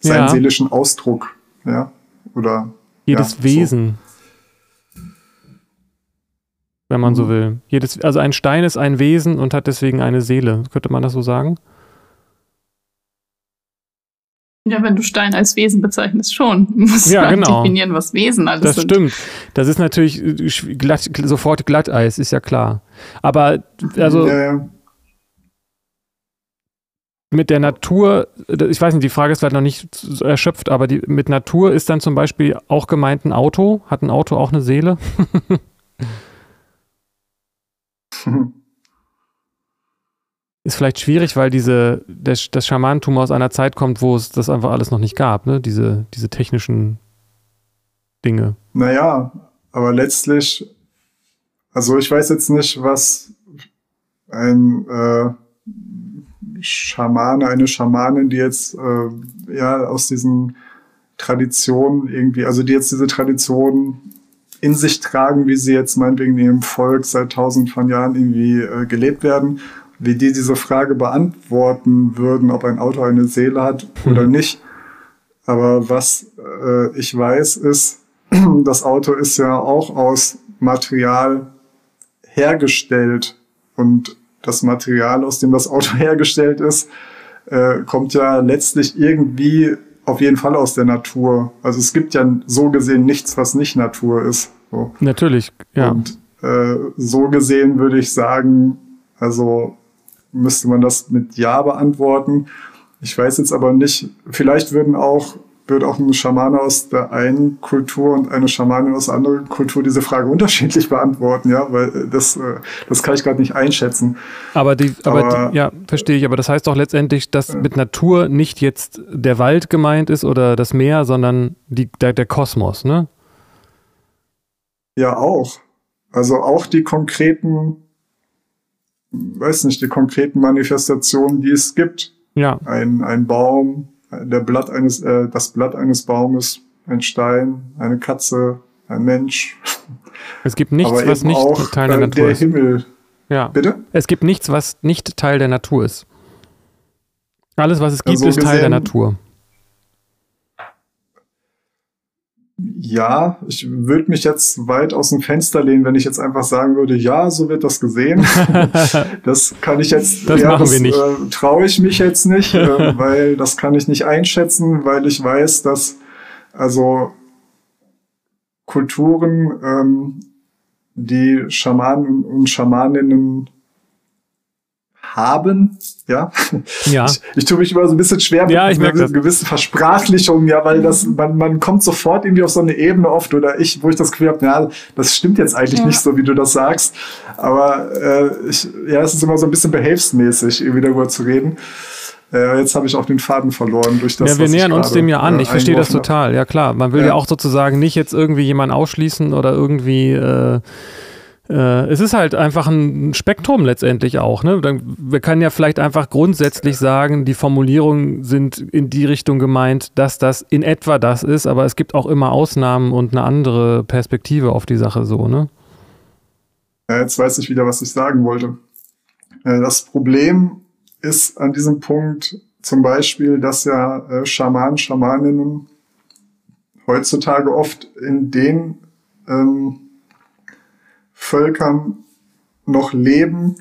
seinen ja. seelischen Ausdruck. Ja, oder jedes ja, Wesen. Wenn man mhm. so will. Jedes, also ein Stein ist ein Wesen und hat deswegen eine Seele. Könnte man das so sagen? Ja, wenn du Stein als Wesen bezeichnest, schon. Du musst ja, genau. definieren, was Wesen alles das sind. Das stimmt. Das ist natürlich äh, glatt, sofort Glatteis, ist ja klar. Aber also ja, ja. mit der Natur, ich weiß nicht, die Frage ist vielleicht noch nicht erschöpft, aber die, mit Natur ist dann zum Beispiel auch gemeint ein Auto. Hat ein Auto auch eine Seele? ist vielleicht schwierig, weil diese, das, das Schamanentum aus einer Zeit kommt, wo es das einfach alles noch nicht gab, ne? Diese, diese technischen Dinge. Naja, aber letztlich, also ich weiß jetzt nicht, was ein äh, Schamane, eine Schamanin, die jetzt äh, ja aus diesen Traditionen irgendwie, also die jetzt diese Tradition in sich tragen, wie sie jetzt meinetwegen in ihrem Volk seit tausend von Jahren irgendwie äh, gelebt werden wie die diese Frage beantworten würden, ob ein Auto eine Seele hat oder mhm. nicht. Aber was äh, ich weiß, ist, das Auto ist ja auch aus Material hergestellt. Und das Material, aus dem das Auto hergestellt ist, äh, kommt ja letztlich irgendwie auf jeden Fall aus der Natur. Also es gibt ja so gesehen nichts, was nicht Natur ist. So. Natürlich, ja. Und äh, so gesehen würde ich sagen, also müsste man das mit Ja beantworten. Ich weiß jetzt aber nicht, vielleicht würden auch, würde auch ein Schamane aus der einen Kultur und eine Schamanin aus der anderen Kultur diese Frage unterschiedlich beantworten, ja, weil das, äh, das kann ich gerade nicht einschätzen. Aber die, aber, aber die, ja, verstehe ich, aber das heißt doch letztendlich, dass äh, mit Natur nicht jetzt der Wald gemeint ist oder das Meer, sondern die, der, der Kosmos, ne? Ja, auch. Also auch die konkreten weiß nicht, die konkreten Manifestationen, die es gibt. Ja. Ein, ein Baum, der Blatt eines, äh, das Blatt eines Baumes, ein Stein, eine Katze, ein Mensch. Es gibt nichts, was nicht auch, Teil der äh, Natur der ist. Himmel. Ja. Bitte? Es gibt nichts, was nicht Teil der Natur ist. Alles, was es gibt, also ist Teil der Natur. Ja, ich würde mich jetzt weit aus dem Fenster lehnen, wenn ich jetzt einfach sagen würde, ja, so wird das gesehen. das kann ich jetzt, das ja, machen das, wir nicht. Äh, traue ich mich jetzt nicht, äh, weil das kann ich nicht einschätzen, weil ich weiß, dass also Kulturen, ähm, die Schamanen und Schamaninnen haben, ja. Ja. Ich, ich tue mich immer so ein bisschen schwer ja, mit einer gewissen Versprachlichung, ja, weil das, man, man kommt sofort irgendwie auf so eine Ebene oft oder ich, wo ich das Gefühl habe, ja, das stimmt jetzt eigentlich ja. nicht so, wie du das sagst. Aber äh, ich, ja, es ist immer so ein bisschen behelfsmäßig, irgendwie darüber zu reden. Äh, jetzt habe ich auch den Faden verloren durch das. Ja, wir nähern uns dem ja an. Äh, ich verstehe das total. Ja, klar. Man will ja. ja. auch sozusagen nicht jetzt irgendwie jemanden ausschließen oder irgendwie äh, äh, es ist halt einfach ein Spektrum letztendlich auch. Ne? wir können ja vielleicht einfach grundsätzlich sagen, die Formulierungen sind in die Richtung gemeint, dass das in etwa das ist, aber es gibt auch immer Ausnahmen und eine andere Perspektive auf die Sache so, ne? Ja, jetzt weiß ich wieder, was ich sagen wollte. Äh, das Problem ist an diesem Punkt zum Beispiel, dass ja äh, Schamanen, Schamaninnen heutzutage oft in den ähm, Völkern noch leben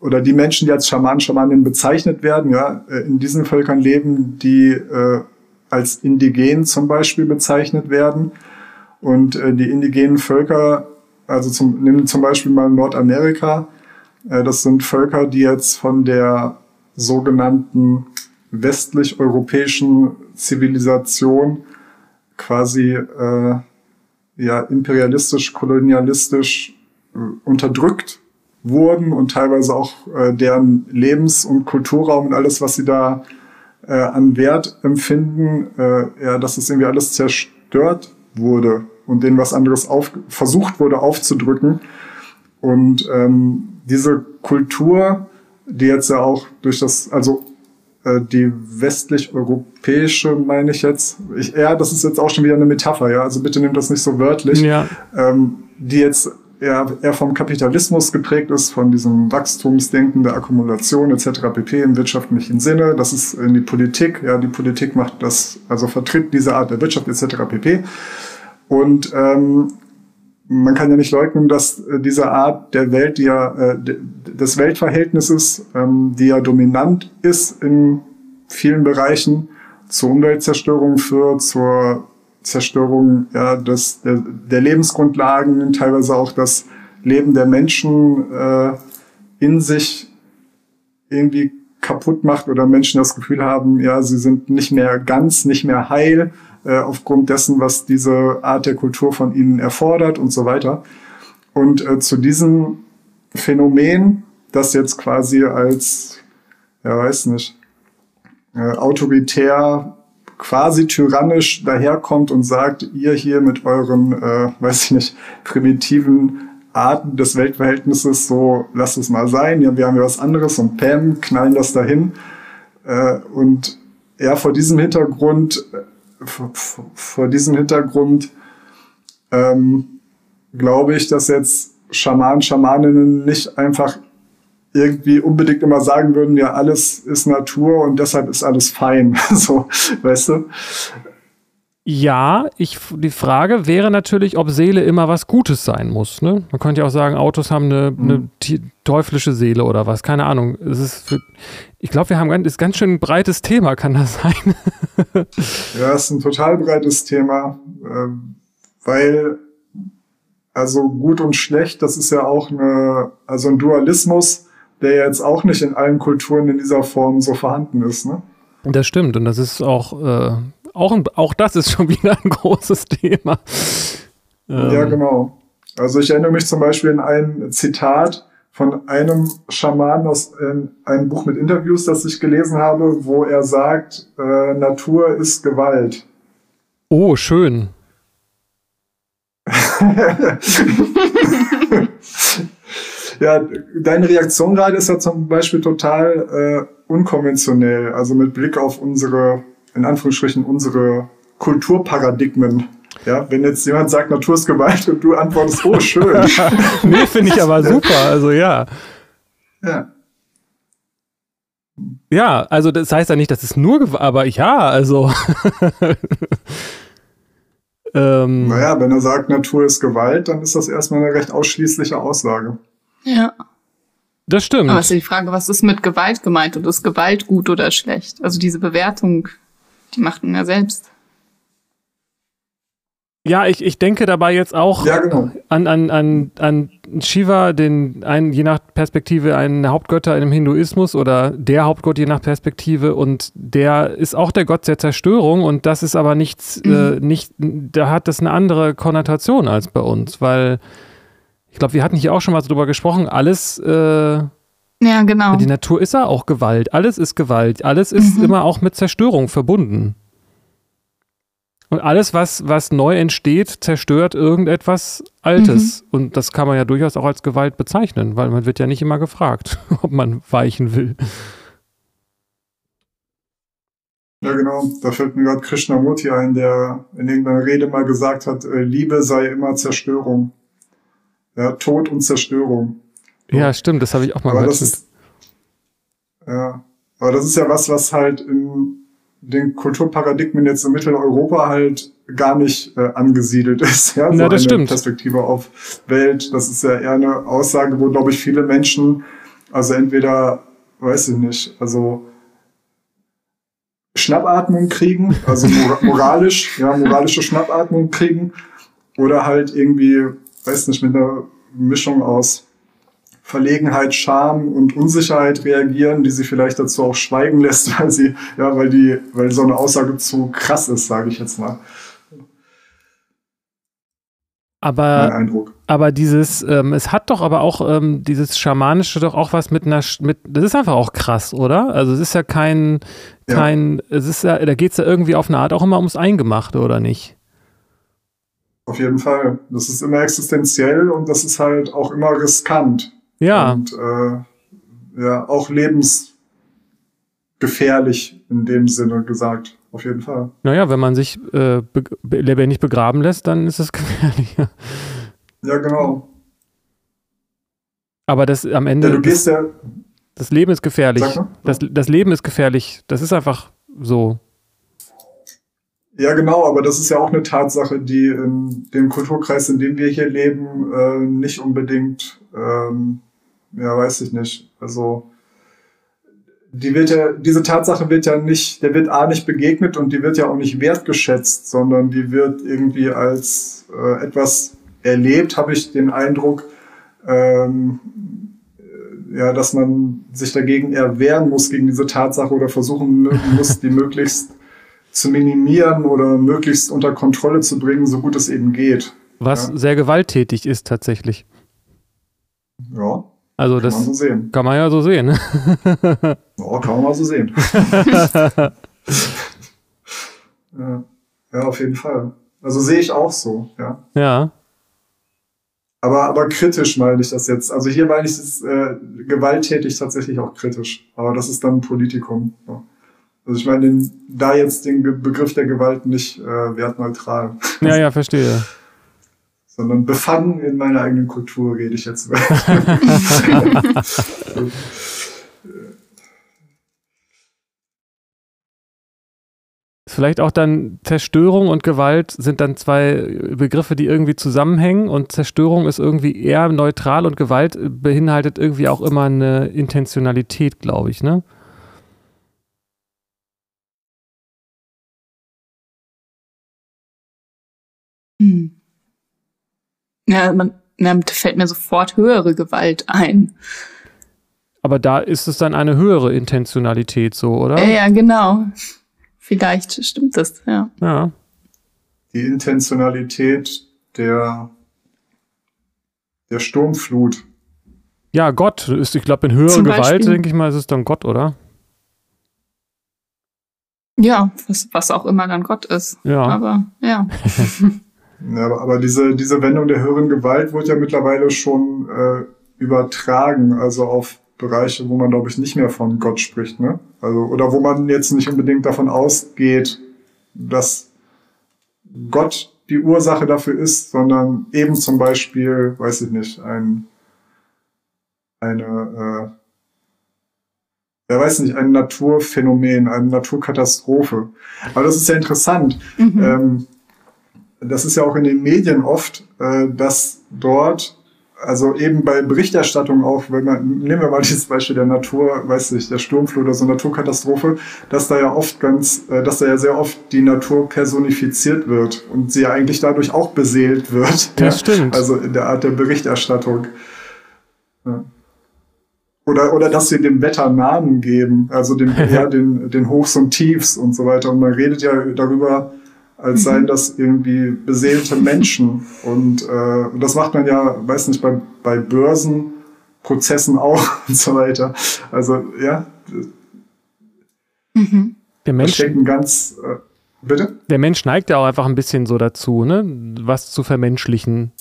oder die Menschen, die als Schamanen, Schamaninnen bezeichnet werden, ja, äh, in diesen Völkern leben, die äh, als indigen zum Beispiel bezeichnet werden. Und äh, die indigenen Völker, also zum, nehmen zum Beispiel mal Nordamerika, äh, das sind Völker, die jetzt von der sogenannten westlich-europäischen Zivilisation quasi äh, ja, imperialistisch, kolonialistisch unterdrückt wurden und teilweise auch äh, deren Lebens- und Kulturraum und alles, was sie da äh, an Wert empfinden, äh, ja, dass es irgendwie alles zerstört wurde und denen was anderes auf, versucht wurde aufzudrücken. Und ähm, diese Kultur, die jetzt ja auch durch das, also äh, die westlich-europäische, meine ich jetzt, ich, ja, das ist jetzt auch schon wieder eine Metapher, ja, also bitte nehmt das nicht so wörtlich, ja. ähm, die jetzt eher, eher vom Kapitalismus geprägt ist, von diesem Wachstumsdenken der Akkumulation etc. pp. im wirtschaftlichen Sinne. Das ist in die Politik. Ja, die Politik macht das, also vertritt diese Art der Wirtschaft etc. pp. Und ähm, man kann ja nicht leugnen, dass äh, diese Art der Welt, die ja äh, des Weltverhältnisses, ähm, die ja dominant ist in vielen Bereichen, zur Umweltzerstörung führt, zur Zerstörung ja, des, der, der Lebensgrundlagen, teilweise auch das Leben der Menschen äh, in sich irgendwie kaputt macht oder Menschen das Gefühl haben, ja, sie sind nicht mehr ganz, nicht mehr heil äh, aufgrund dessen, was diese Art der Kultur von ihnen erfordert und so weiter. Und äh, zu diesem Phänomen, das jetzt quasi als, ja, weiß nicht, äh, autoritär, quasi tyrannisch daherkommt und sagt, ihr hier mit euren, äh, weiß ich nicht, primitiven Arten des Weltverhältnisses, so lasst es mal sein, ja, wir haben ja was anderes und Pam knallen das dahin. Äh, und ja, vor diesem Hintergrund, äh, vor, diesem Hintergrund ähm, glaube ich, dass jetzt Schamanen, Schamaninnen nicht einfach irgendwie unbedingt immer sagen würden, ja, alles ist Natur und deshalb ist alles fein. so, weißt du? Ja, ich, die Frage wäre natürlich, ob Seele immer was Gutes sein muss. Ne? Man könnte ja auch sagen, Autos haben eine, mhm. eine teuflische Seele oder was, keine Ahnung. Es ist für, ich glaube, wir haben ein ist ganz schön ein breites Thema, kann das sein? ja, es ist ein total breites Thema, ähm, weil also gut und schlecht, das ist ja auch eine, also ein Dualismus, der jetzt auch nicht in allen Kulturen in dieser Form so vorhanden ist. Ne? Das stimmt und das ist auch äh, auch, ein, auch das ist schon wieder ein großes Thema. Ähm. Ja, genau. Also ich erinnere mich zum Beispiel an ein Zitat von einem Schaman aus äh, einem Buch mit Interviews, das ich gelesen habe, wo er sagt, äh, Natur ist Gewalt. Oh, schön. ja, deine Reaktion gerade ist ja zum Beispiel total äh, unkonventionell, also mit Blick auf unsere in Anführungsstrichen unsere Kulturparadigmen. Ja, wenn jetzt jemand sagt, Natur ist Gewalt und du antwortest, oh, schön. nee, finde ich aber super. Also ja. Ja. Ja, also das heißt ja nicht, dass es nur Gewalt, aber ja, also. ähm, naja, wenn er sagt, Natur ist Gewalt, dann ist das erstmal eine recht ausschließliche Aussage. Ja. Das stimmt. Aber es ist die Frage, was ist mit Gewalt gemeint und ist Gewalt gut oder schlecht? Also diese Bewertung die macht man ja selbst. Ja, ich, ich denke dabei jetzt auch ja, genau. an, an, an, an Shiva, den ein, je nach Perspektive ein Hauptgötter im Hinduismus oder der Hauptgott je nach Perspektive und der ist auch der Gott der Zerstörung und das ist aber nichts, äh, mhm. äh, nicht, da hat das eine andere Konnotation als bei uns, weil ich glaube, wir hatten hier auch schon mal so drüber gesprochen, alles äh, ja, genau. Die Natur ist ja auch Gewalt. Alles ist Gewalt. Alles ist mhm. immer auch mit Zerstörung verbunden. Und alles, was, was neu entsteht, zerstört irgendetwas Altes. Mhm. Und das kann man ja durchaus auch als Gewalt bezeichnen, weil man wird ja nicht immer gefragt, ob man weichen will. Ja, genau. Da fällt mir gerade Krishnamurti ein, der in irgendeiner Rede mal gesagt hat, äh, Liebe sei immer Zerstörung. Ja, Tod und Zerstörung. Ja, stimmt, das habe ich auch mal aber gehört. Das ist, ja, aber das ist ja was, was halt in den Kulturparadigmen jetzt in Mitteleuropa halt gar nicht äh, angesiedelt ist. Ja, so Na, das eine stimmt. Perspektive auf Welt. Das ist ja eher eine Aussage, wo, glaube ich, viele Menschen, also entweder, weiß ich nicht, also Schnappatmung kriegen, also moralisch, ja, moralische Schnappatmung kriegen, oder halt irgendwie, weiß nicht, mit einer Mischung aus Verlegenheit, Scham und Unsicherheit reagieren, die sie vielleicht dazu auch schweigen lässt, weil sie, ja, weil die, weil so eine Aussage zu krass ist, sage ich jetzt mal. Aber, aber dieses, ähm, es hat doch aber auch ähm, dieses Schamanische doch auch was mit einer, mit, das ist einfach auch krass, oder? Also es ist ja kein, kein, ja. es ist ja, da geht es ja irgendwie auf eine Art auch immer ums Eingemachte, oder nicht? Auf jeden Fall. Das ist immer existenziell und das ist halt auch immer riskant. Ja. Und äh, ja, auch lebensgefährlich in dem Sinne gesagt. Auf jeden Fall. Naja, wenn man sich äh, be lebendig begraben lässt, dann ist es gefährlich. ja, genau. Aber das am Ende. Ja, du gehst ja. Das Leben ist gefährlich. Das, das Leben ist gefährlich. Das ist einfach so. Ja, genau, aber das ist ja auch eine Tatsache, die in dem Kulturkreis, in dem wir hier leben, äh, nicht unbedingt, ähm, ja, weiß ich nicht. Also die wird ja, diese Tatsache wird ja nicht, der wird A nicht begegnet und die wird ja auch nicht wertgeschätzt, sondern die wird irgendwie als äh, etwas erlebt, habe ich den Eindruck, ähm, ja, dass man sich dagegen erwehren muss, gegen diese Tatsache oder versuchen muss, die möglichst zu minimieren oder möglichst unter Kontrolle zu bringen, so gut es eben geht. Was ja. sehr gewalttätig ist tatsächlich. Ja. Also kann das man so sehen. kann man ja so sehen. Ne? ja, kann man mal so sehen. ja. ja, auf jeden Fall. Also sehe ich auch so, ja. Ja. Aber, aber kritisch meine ich das jetzt. Also hier meine ich es äh, gewalttätig tatsächlich auch kritisch. Aber das ist dann ein Politikum. Ja. Also ich meine, den, da jetzt den Begriff der Gewalt nicht äh, wertneutral. Ja, ja, verstehe. Sondern befangen in meiner eigenen Kultur rede ich jetzt. Vielleicht auch dann Zerstörung und Gewalt sind dann zwei Begriffe, die irgendwie zusammenhängen und Zerstörung ist irgendwie eher neutral und Gewalt beinhaltet irgendwie auch immer eine Intentionalität, glaube ich, ne? Hm. Ja, man, na, fällt mir sofort höhere Gewalt ein. Aber da ist es dann eine höhere Intentionalität so, oder? Ja, ja genau. Vielleicht stimmt das, ja. Ja. Die Intentionalität der, der Sturmflut. Ja, Gott ist, ich glaube, in höherer Gewalt, denke ich mal, ist es dann Gott, oder? Ja, was, was auch immer dann Gott ist. Ja. Aber ja. ja aber, aber diese, diese Wendung der höheren Gewalt wurde ja mittlerweile schon äh, übertragen, also auf Bereiche, wo man, glaube ich, nicht mehr von Gott spricht, ne? Also, oder wo man jetzt nicht unbedingt davon ausgeht, dass Gott die Ursache dafür ist, sondern eben zum Beispiel, weiß ich nicht, ein, eine, äh, wer weiß nicht, ein Naturphänomen, eine Naturkatastrophe. Aber das ist ja interessant. Mhm. Ähm, das ist ja auch in den Medien oft, äh, dass dort also eben bei Berichterstattung auch, wenn man, nehmen wir mal dieses Beispiel der Natur, weiß nicht, der Sturmflut oder so Naturkatastrophe, dass da ja oft ganz, äh, dass da ja sehr oft die Natur personifiziert wird und sie ja eigentlich dadurch auch beseelt wird. Das ja? stimmt. Also in der Art der Berichterstattung. Ja. Oder, oder dass sie dem Wetter Namen geben, also dem, ja, den, den Hochs und Tiefs und so weiter. Und man redet ja darüber, als seien mhm. das irgendwie beseelte Menschen. Und, äh, das macht man ja, weiß nicht, bei, bei Börsenprozessen auch und so weiter. Also ja. Mhm. Der Mensch, ganz, äh, bitte? Der Mensch neigt ja auch einfach ein bisschen so dazu, ne, was zu vermenschlichen.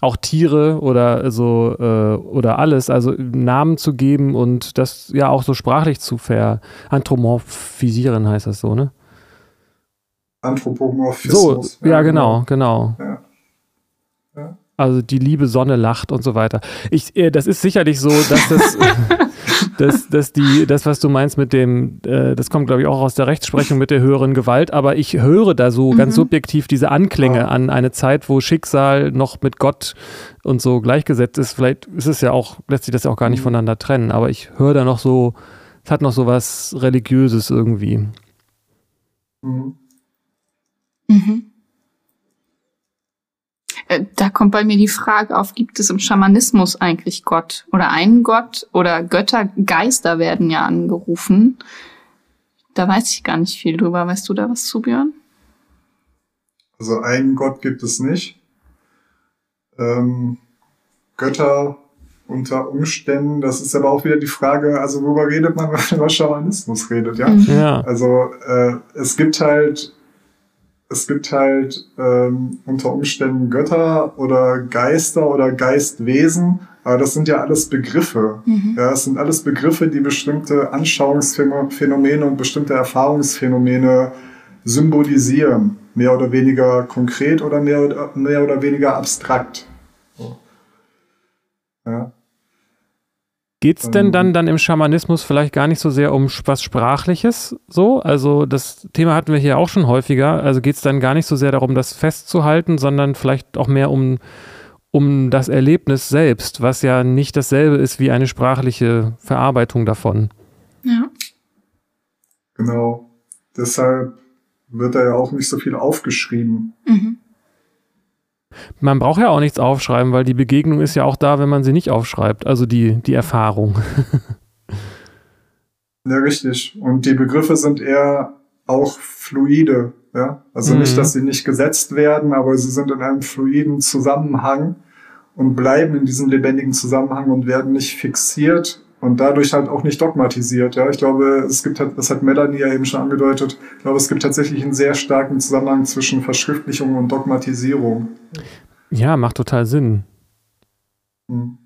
Auch Tiere oder so äh, oder alles, also Namen zu geben und das ja auch so sprachlich zu veranthropomorphisieren, heißt das so, ne? Anthropomorphismus. So, ja, genau, genau. Ja. Ja. Also die liebe Sonne lacht und so weiter. Ich, äh, das ist sicherlich so, dass das, dass, dass die, das, was du meinst mit dem, äh, das kommt, glaube ich, auch aus der Rechtsprechung mit der höheren Gewalt, aber ich höre da so mhm. ganz subjektiv diese Anklänge ja. an eine Zeit, wo Schicksal noch mit Gott und so gleichgesetzt ist. Vielleicht ist es ja auch, lässt sich das ja auch gar nicht mhm. voneinander trennen, aber ich höre da noch so, es hat noch so was Religiöses irgendwie. Mhm. Mhm. Äh, da kommt bei mir die Frage auf, gibt es im Schamanismus eigentlich Gott oder einen Gott oder Götter, Geister werden ja angerufen. Da weiß ich gar nicht viel drüber. Weißt du da was zu, Björn? Also einen Gott gibt es nicht. Ähm, Götter unter Umständen, das ist aber auch wieder die Frage, also worüber redet man, wenn man über Schamanismus redet, ja? Mhm. ja. Also äh, es gibt halt es gibt halt ähm, unter Umständen Götter oder Geister oder Geistwesen, aber das sind ja alles Begriffe. Mhm. Ja, es sind alles Begriffe, die bestimmte Anschauungsphänomene und bestimmte Erfahrungsphänomene symbolisieren. Mehr oder weniger konkret oder mehr oder, mehr oder weniger abstrakt. Ja. Geht es denn dann, dann im Schamanismus vielleicht gar nicht so sehr um was Sprachliches so? Also das Thema hatten wir hier auch schon häufiger. Also geht es dann gar nicht so sehr darum, das festzuhalten, sondern vielleicht auch mehr um, um das Erlebnis selbst, was ja nicht dasselbe ist wie eine sprachliche Verarbeitung davon. Ja. Genau. Deshalb wird da ja auch nicht so viel aufgeschrieben. Mhm. Man braucht ja auch nichts aufschreiben, weil die Begegnung ist ja auch da, wenn man sie nicht aufschreibt. Also die, die Erfahrung. ja, richtig. Und die Begriffe sind eher auch fluide. Ja? Also mhm. nicht, dass sie nicht gesetzt werden, aber sie sind in einem fluiden Zusammenhang und bleiben in diesem lebendigen Zusammenhang und werden nicht fixiert und dadurch halt auch nicht dogmatisiert. Ja, ich glaube, es gibt, das hat Melanie ja eben schon angedeutet, ich glaube, es gibt tatsächlich einen sehr starken Zusammenhang zwischen Verschriftlichung und Dogmatisierung. Ja, macht total Sinn. Hm.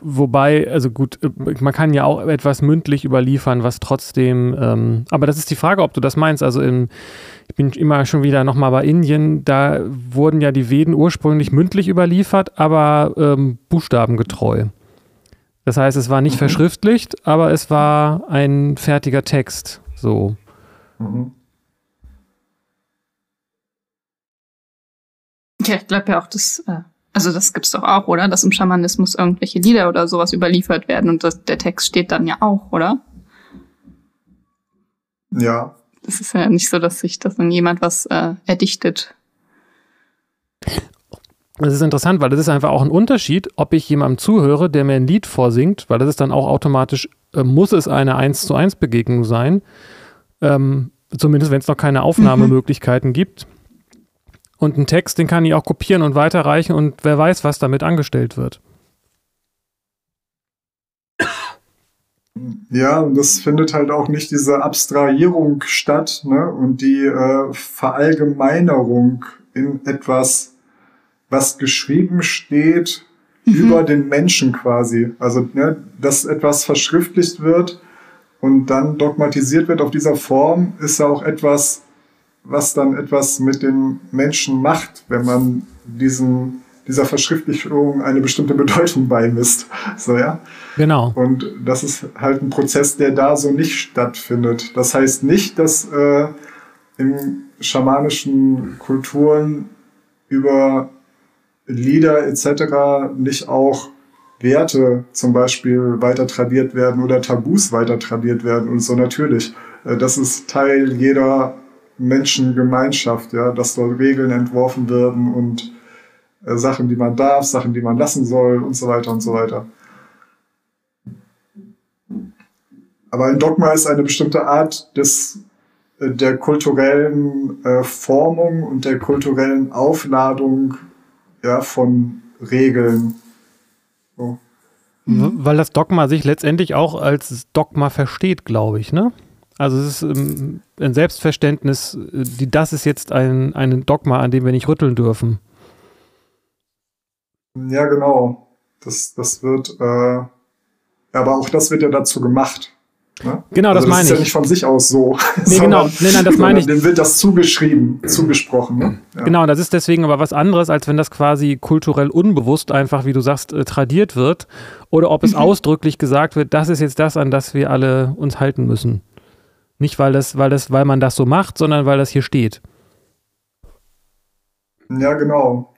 Wobei, also gut, man kann ja auch etwas mündlich überliefern, was trotzdem, ähm, aber das ist die Frage, ob du das meinst. Also in, ich bin immer schon wieder nochmal bei Indien, da wurden ja die Veden ursprünglich mündlich überliefert, aber ähm, buchstabengetreu. Das heißt, es war nicht mhm. verschriftlicht, aber es war ein fertiger Text. So. Mhm. Ja, ich glaube ja auch, dass äh, also das gibt's doch auch, oder? Dass im Schamanismus irgendwelche Lieder oder sowas überliefert werden und das, der Text steht dann ja auch, oder? Ja. Das ist ja nicht so, dass sich das dann jemand was äh, erdichtet. Das ist interessant, weil das ist einfach auch ein Unterschied, ob ich jemandem zuhöre, der mir ein Lied vorsingt, weil das ist dann auch automatisch, äh, muss es eine 1 zu 1 Begegnung sein. Ähm, zumindest wenn es noch keine Aufnahmemöglichkeiten mhm. gibt. Und einen Text, den kann ich auch kopieren und weiterreichen und wer weiß, was damit angestellt wird. Ja, und das findet halt auch nicht diese Abstrahierung statt ne? und die äh, Verallgemeinerung in etwas, was geschrieben steht, mhm. über den Menschen quasi. Also, ne, dass etwas verschriftlicht wird und dann dogmatisiert wird auf dieser Form, ist ja auch etwas, was dann etwas mit den Menschen macht, wenn man diesen, dieser Verschriftlichung eine bestimmte Bedeutung beimisst. So, ja? Genau. Und das ist halt ein Prozess, der da so nicht stattfindet. Das heißt nicht, dass äh, in schamanischen Kulturen über Lieder etc. nicht auch Werte zum Beispiel weiter tradiert werden oder Tabus weiter tradiert werden und so natürlich. Äh, das ist Teil jeder Menschengemeinschaft, ja, dass dort Regeln entworfen werden und äh, Sachen, die man darf, Sachen, die man lassen soll und so weiter und so weiter. Aber ein Dogma ist eine bestimmte Art des, äh, der kulturellen äh, Formung und der kulturellen Aufladung ja, von Regeln. So. Weil das Dogma sich letztendlich auch als Dogma versteht, glaube ich, ne? Also es ist ähm, ein Selbstverständnis, die, das ist jetzt ein, ein Dogma, an dem wir nicht rütteln dürfen. Ja, genau. Das, das wird, äh, aber auch das wird ja dazu gemacht. Ne? Genau, also das, das meine ich. Das ist ja nicht von sich aus so. Nee, genau. Nee, nein, das meine ich. Dem wird das zugeschrieben, zugesprochen. Ne? Ja. Genau, das ist deswegen aber was anderes, als wenn das quasi kulturell unbewusst einfach, wie du sagst, äh, tradiert wird. Oder ob es mhm. ausdrücklich gesagt wird, das ist jetzt das, an das wir alle uns halten müssen. Nicht, weil das, weil das, weil man das so macht, sondern weil das hier steht. Ja, genau.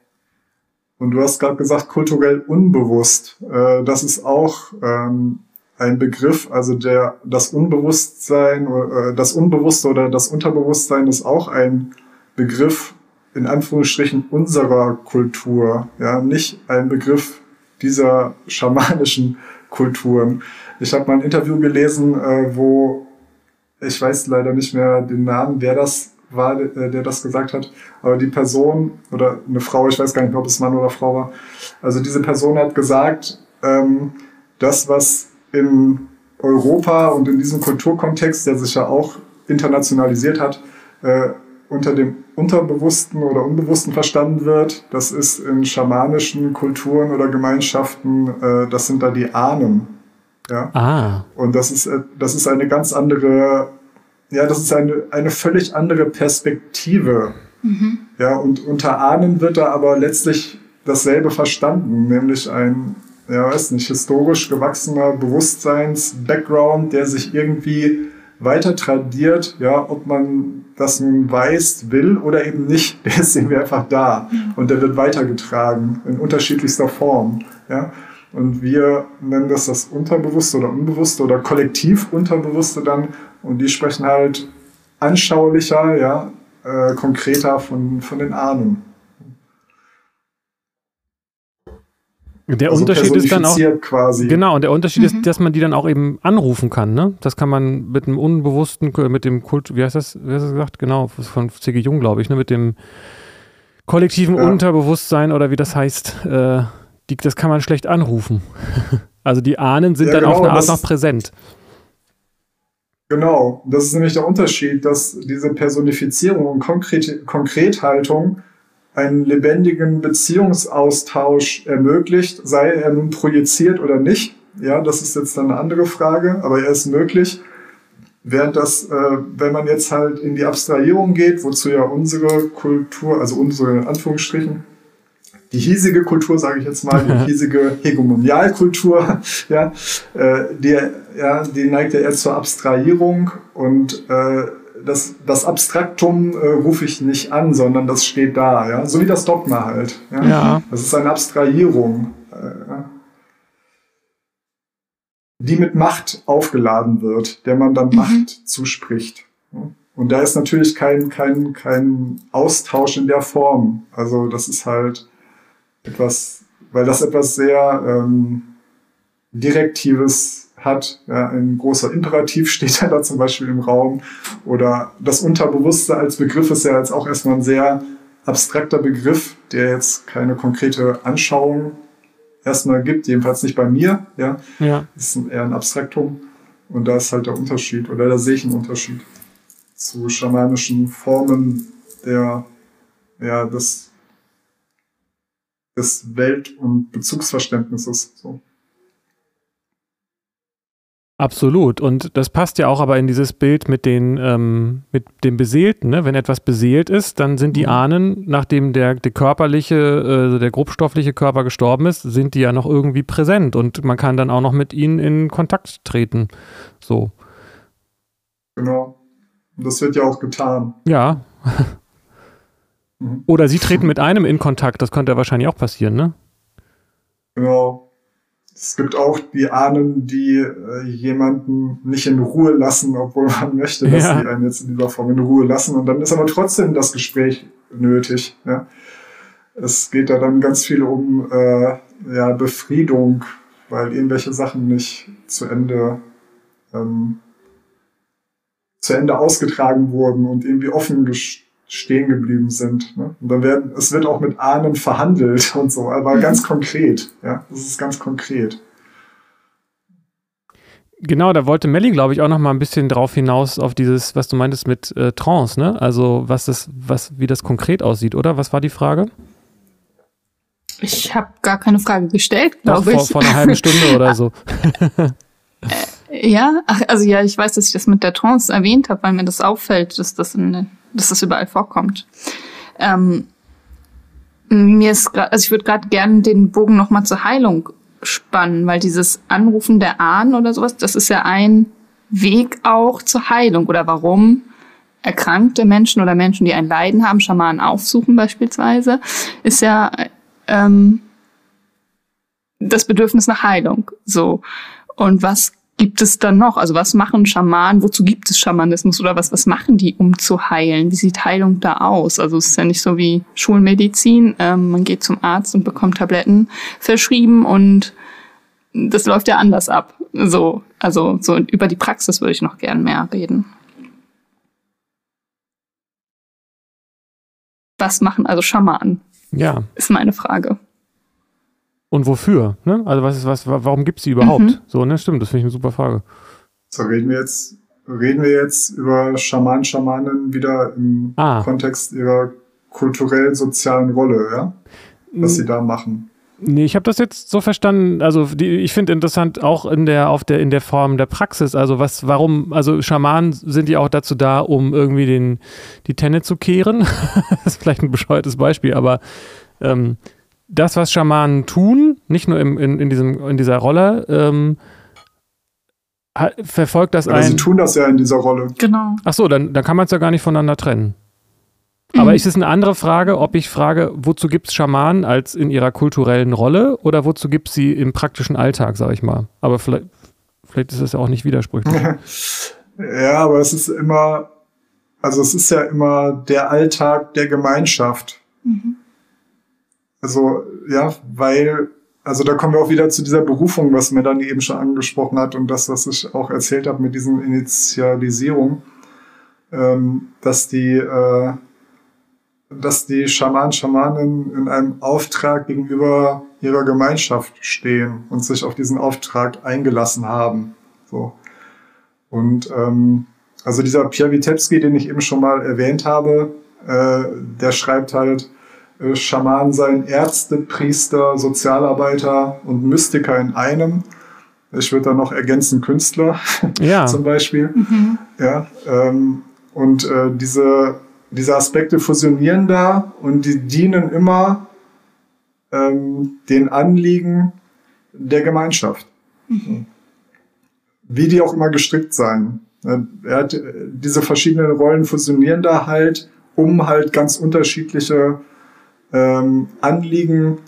Und du hast gerade gesagt, kulturell unbewusst. Äh, das ist auch ähm, ein Begriff, also der, das Unbewusstsein, äh, das Unbewusste oder das Unterbewusstsein ist auch ein Begriff, in Anführungsstrichen, unserer Kultur. Ja, nicht ein Begriff dieser schamanischen Kulturen. Ich habe mal ein Interview gelesen, äh, wo ich weiß leider nicht mehr den Namen, wer das war, äh, der das gesagt hat, aber die Person oder eine Frau, ich weiß gar nicht mehr, ob es Mann oder Frau war, also diese Person hat gesagt, ähm, das, was in Europa und in diesem Kulturkontext, der sich ja auch internationalisiert hat, äh, unter dem Unterbewussten oder Unbewussten verstanden wird, das ist in schamanischen Kulturen oder Gemeinschaften, äh, das sind da die Ahnen. Ja? Ah. Und das ist, äh, das ist eine ganz andere, ja, das ist eine, eine völlig andere Perspektive. Mhm. Ja, und unter Ahnen wird da aber letztlich dasselbe verstanden, nämlich ein, ja weiß nicht, historisch gewachsener Bewusstseins-Background, der sich irgendwie weiter tradiert, ja, ob man das nun weiß, will oder eben nicht, der ist irgendwie einfach da und der wird weitergetragen in unterschiedlichster Form, ja. Und wir nennen das das Unterbewusste oder Unbewusste oder kollektiv Unterbewusste dann. Und die sprechen halt anschaulicher, ja, äh, konkreter von, von den Ahnen. Der also Unterschied ist dann auch quasi. genau und der Unterschied mhm. ist, dass man die dann auch eben anrufen kann. Ne? Das kann man mit dem unbewussten, mit dem Kult, wie heißt das, wie hast du gesagt? Genau von C.G. Jung, glaube ich, ne? mit dem kollektiven ja. Unterbewusstsein oder wie das heißt. Äh, die, das kann man schlecht anrufen. also die Ahnen sind ja, dann genau, auf eine Art noch präsent. Genau, das ist nämlich der Unterschied, dass diese Personifizierung und Konkret Konkrethaltung einen lebendigen Beziehungsaustausch ermöglicht, sei er nun projiziert oder nicht. Ja, das ist jetzt dann eine andere Frage, aber er ist möglich. Während das, äh, wenn man jetzt halt in die Abstrahierung geht, wozu ja unsere Kultur, also unsere Anführungsstrichen, die hiesige Kultur, sage ich jetzt mal, die hiesige Hegemonialkultur, ja, äh, die, ja, die neigt ja eher zur Abstrahierung und äh, das, das Abstraktum äh, rufe ich nicht an, sondern das steht da, ja, so wie das Dogma halt. Ja. ja. Das ist eine Abstrahierung, äh, die mit Macht aufgeladen wird, der man dann mhm. Macht zuspricht. Und da ist natürlich kein, kein, kein Austausch in der Form. Also das ist halt etwas, weil das etwas sehr ähm, Direktives hat. Ja, ein großer Imperativ steht ja da zum Beispiel im Raum. Oder das Unterbewusste als Begriff ist ja jetzt auch erstmal ein sehr abstrakter Begriff, der jetzt keine konkrete Anschauung erstmal gibt, jedenfalls nicht bei mir. Ja, ja. ist eher ein Abstraktum. Und da ist halt der Unterschied, oder da sehe ich einen Unterschied zu schamanischen Formen der, ja, des des Welt- und Bezugsverständnisses. So. Absolut. Und das passt ja auch aber in dieses Bild mit den, ähm, mit dem Beseelten. Ne? Wenn etwas beseelt ist, dann sind die mhm. Ahnen, nachdem der, der körperliche, äh, der grobstoffliche Körper gestorben ist, sind die ja noch irgendwie präsent und man kann dann auch noch mit ihnen in Kontakt treten. So. Genau. Und das wird ja auch getan. Ja. Mhm. Oder sie treten mit einem in Kontakt, das könnte ja wahrscheinlich auch passieren, ne? Genau. Es gibt auch die Ahnen, die äh, jemanden nicht in Ruhe lassen, obwohl man möchte, dass ja. sie einen jetzt in dieser Form in Ruhe lassen. Und dann ist aber trotzdem das Gespräch nötig. Ja? Es geht da dann ganz viel um äh, ja, Befriedung, weil irgendwelche Sachen nicht zu Ende ähm, zu Ende ausgetragen wurden und irgendwie offen gest stehen geblieben sind. Ne? Und dann werden, es wird auch mit Ahnen verhandelt und so, aber mhm. ganz konkret. Ja, das ist ganz konkret. Genau, da wollte Melly, glaube ich, auch noch mal ein bisschen drauf hinaus auf dieses, was du meintest mit äh, Trance, ne? Also was das, was, wie das konkret aussieht, oder? Was war die Frage? Ich habe gar keine Frage gestellt, glaube ich. Vor, vor einer halben Stunde oder so. Äh, ja, ach, also ja, ich weiß, dass ich das mit der Trance erwähnt habe, weil mir das auffällt, dass das in dass das überall vorkommt. Ähm, mir ist grad, also ich würde gerade gerne den Bogen nochmal zur Heilung spannen, weil dieses Anrufen der Ahnen oder sowas, das ist ja ein Weg auch zur Heilung oder warum erkrankte Menschen oder Menschen, die ein Leiden haben, Schamanen aufsuchen beispielsweise, ist ja ähm, das Bedürfnis nach Heilung. So. Und was gibt es dann noch? Also was machen Schamanen? Wozu gibt es Schamanismus oder was, was machen die, um zu heilen? Wie sieht Heilung da aus? Also es ist ja nicht so wie Schulmedizin. Ähm, man geht zum Arzt und bekommt Tabletten verschrieben und das läuft ja anders ab. So, also so über die Praxis würde ich noch gern mehr reden. Was machen also Schamanen? Ja. Ist meine Frage und wofür? Ne? Also was ist was, warum gibt es sie überhaupt? Mhm. So, ne, stimmt, das finde ich eine super Frage. So, reden wir jetzt, reden wir jetzt über Schamanen, Schamanen wieder im ah. Kontext ihrer kulturell-sozialen Rolle, ja? Was sie da machen. Nee, ich habe das jetzt so verstanden, also die, ich finde interessant auch in der, auf der, in der Form der Praxis, also was, warum, also Schamanen sind ja auch dazu da, um irgendwie den, die Tenne zu kehren. das ist vielleicht ein bescheuertes Beispiel, aber ähm, das, was Schamanen tun, nicht nur im, in, in, diesem, in dieser Rolle, ähm, verfolgt das ein. Sie tun das ja in dieser Rolle. Genau. Ach so, dann, dann kann man es ja gar nicht voneinander trennen. Mhm. Aber ist es eine andere Frage, ob ich frage, wozu gibt es Schamanen als in ihrer kulturellen Rolle oder wozu gibt es sie im praktischen Alltag, sag ich mal. Aber vielleicht, vielleicht ist das ja auch nicht widersprüchlich. ja, aber es ist immer, also es ist ja immer der Alltag der Gemeinschaft. Mhm. Also, ja, weil, also da kommen wir auch wieder zu dieser Berufung, was Melanie eben schon angesprochen hat und das, was ich auch erzählt habe mit diesen Initialisierung, ähm, dass die, äh, dass die Schamanen, Schamanen in einem Auftrag gegenüber ihrer Gemeinschaft stehen und sich auf diesen Auftrag eingelassen haben. So. Und ähm, also dieser Pierre Witebski, den ich eben schon mal erwähnt habe, äh, der schreibt halt, Schamanen seien Ärzte, Priester, Sozialarbeiter und Mystiker in einem. Ich würde da noch ergänzen Künstler ja. zum Beispiel. Mhm. Ja, ähm, und äh, diese, diese Aspekte fusionieren da und die dienen immer ähm, den Anliegen der Gemeinschaft. Mhm. Wie die auch immer gestrickt sein. Er hat äh, diese verschiedenen Rollen fusionieren da halt, um halt ganz unterschiedliche ähm, Anliegen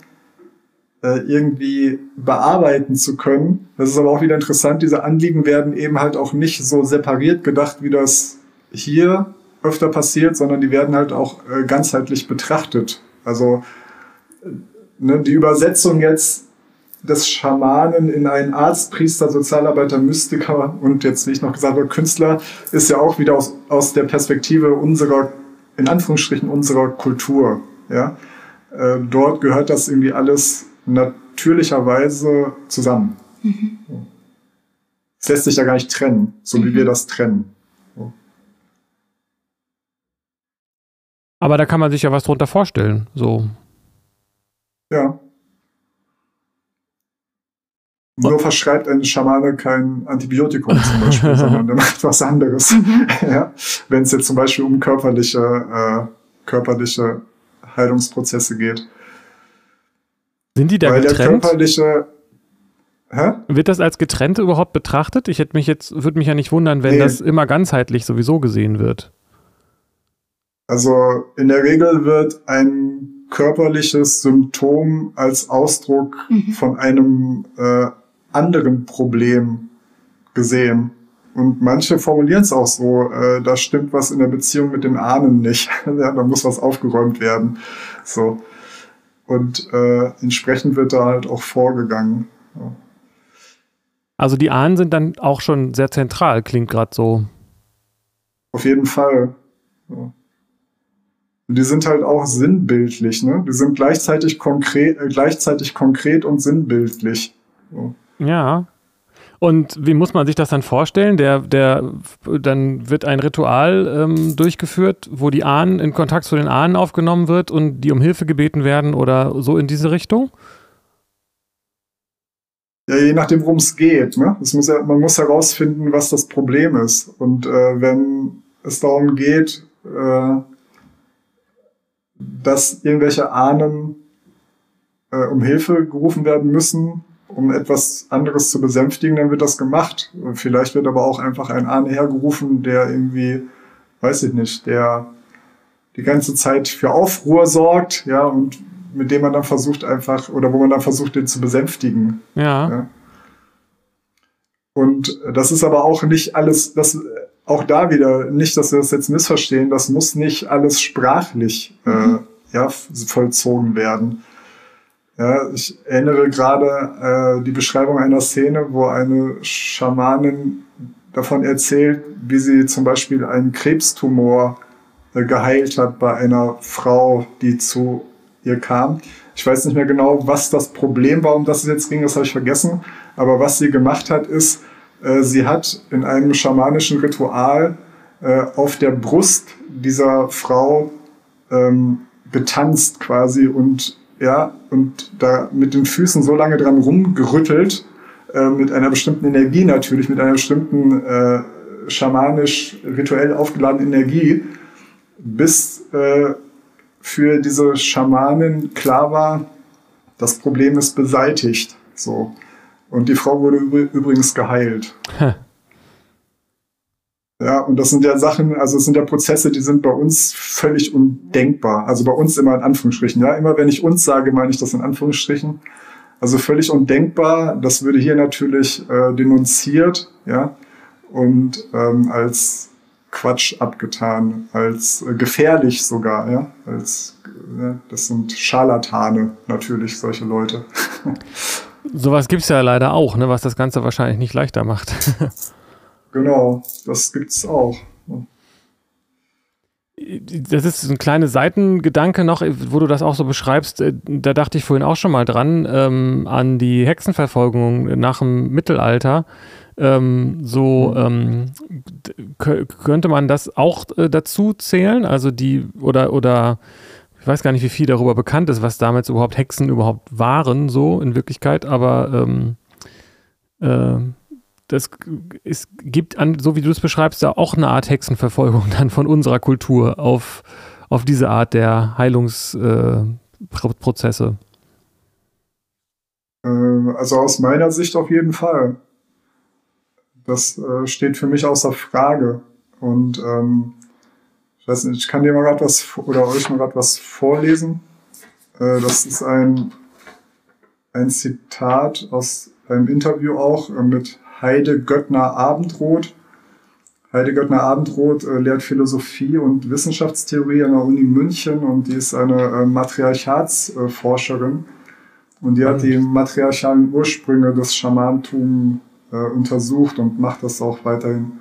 äh, irgendwie bearbeiten zu können. Das ist aber auch wieder interessant, diese Anliegen werden eben halt auch nicht so separiert gedacht, wie das hier öfter passiert, sondern die werden halt auch äh, ganzheitlich betrachtet. Also äh, ne, die Übersetzung jetzt des Schamanen in einen Arzt, Priester, Sozialarbeiter, Mystiker und jetzt, wie ich noch gesagt habe, Künstler, ist ja auch wieder aus, aus der Perspektive unserer, in Anführungsstrichen, unserer Kultur. Ja? Äh, dort gehört das irgendwie alles natürlicherweise zusammen. Mhm. Es lässt sich ja gar nicht trennen, so wie wir mhm. das trennen. Aber da kann man sich ja was drunter vorstellen, so. Ja. Nur verschreibt ein Schamane kein Antibiotikum zum Beispiel, sondern der macht was anderes. Mhm. Ja? Wenn es jetzt zum Beispiel um körperliche, äh, körperliche Heilungsprozesse geht. Sind die da Weil getrennt? Der körperliche, Hä? Wird das als getrennt überhaupt betrachtet? Ich hätte mich jetzt, würde mich ja nicht wundern, wenn nee. das immer ganzheitlich sowieso gesehen wird. Also in der Regel wird ein körperliches Symptom als Ausdruck mhm. von einem äh, anderen Problem gesehen. Und manche formulieren es auch so, äh, da stimmt was in der Beziehung mit den Ahnen nicht. ja, da muss was aufgeräumt werden. So. Und äh, entsprechend wird da halt auch vorgegangen. Ja. Also die Ahnen sind dann auch schon sehr zentral, klingt gerade so. Auf jeden Fall. Ja. Die sind halt auch sinnbildlich, ne? Die sind gleichzeitig konkret, äh, gleichzeitig konkret und sinnbildlich. So. Ja, und wie muss man sich das dann vorstellen? Der, der, dann wird ein Ritual ähm, durchgeführt, wo die Ahnen in Kontakt zu den Ahnen aufgenommen wird und die um Hilfe gebeten werden oder so in diese Richtung? Ja, je nachdem, worum es geht. Ne? Muss man muss herausfinden, was das Problem ist. Und äh, wenn es darum geht, äh, dass irgendwelche Ahnen äh, um Hilfe gerufen werden müssen, um etwas anderes zu besänftigen, dann wird das gemacht. Vielleicht wird aber auch einfach ein Ahne hergerufen, der irgendwie, weiß ich nicht, der die ganze Zeit für Aufruhr sorgt, ja, und mit dem man dann versucht einfach, oder wo man dann versucht, den zu besänftigen. Ja. ja. Und das ist aber auch nicht alles, das, auch da wieder, nicht, dass wir das jetzt missverstehen, das muss nicht alles sprachlich mhm. äh, ja, vollzogen werden. Ja, ich erinnere gerade äh, die Beschreibung einer Szene, wo eine Schamanin davon erzählt, wie sie zum Beispiel einen Krebstumor äh, geheilt hat bei einer Frau, die zu ihr kam. Ich weiß nicht mehr genau, was das Problem war, um das es jetzt ging, das habe ich vergessen. Aber was sie gemacht hat, ist, äh, sie hat in einem schamanischen Ritual äh, auf der Brust dieser Frau ähm, getanzt quasi und ja, und da mit den Füßen so lange dran rumgerüttelt, äh, mit einer bestimmten Energie natürlich, mit einer bestimmten äh, schamanisch rituell aufgeladenen Energie, bis äh, für diese Schamanen klar war, das Problem ist beseitigt. So. Und die Frau wurde übrigens geheilt. Ja, und das sind ja Sachen, also es sind ja Prozesse, die sind bei uns völlig undenkbar. Also bei uns immer in Anführungsstrichen. Ja, immer wenn ich uns sage, meine ich das in Anführungsstrichen. Also völlig undenkbar. Das würde hier natürlich äh, denunziert, ja, und ähm, als Quatsch abgetan, als äh, gefährlich sogar, ja, als äh, das sind Scharlatane natürlich solche Leute. Sowas gibt es ja leider auch, ne, was das Ganze wahrscheinlich nicht leichter macht. genau, das gibt's auch. Das ist ein kleiner Seitengedanke noch, wo du das auch so beschreibst. Äh, da dachte ich vorhin auch schon mal dran, ähm, an die Hexenverfolgung nach dem Mittelalter. Ähm, so mhm. ähm, könnte man das auch äh, dazu zählen? Also die, oder, oder ich weiß gar nicht, wie viel darüber bekannt ist, was damals überhaupt Hexen überhaupt waren, so in Wirklichkeit, aber ähm, äh, das es gibt an, so wie du es beschreibst, ja auch eine Art Hexenverfolgung dann von unserer Kultur auf, auf diese Art der Heilungsprozesse. Äh, also aus meiner Sicht auf jeden Fall. Das äh, steht für mich außer Frage. Und ähm, ich weiß nicht, ich kann dir mal gerade was oder euch mal gerade was vorlesen. Äh, das ist ein, ein Zitat aus einem Interview auch äh, mit Heide Göttner Abendroth. Heide Göttner Abendroth äh, lehrt Philosophie und Wissenschaftstheorie an der Uni München und die ist eine äh, Matriarchatsforscherin. und die hat die matriarchalen Ursprünge des Schamantum äh, untersucht und macht das auch weiterhin.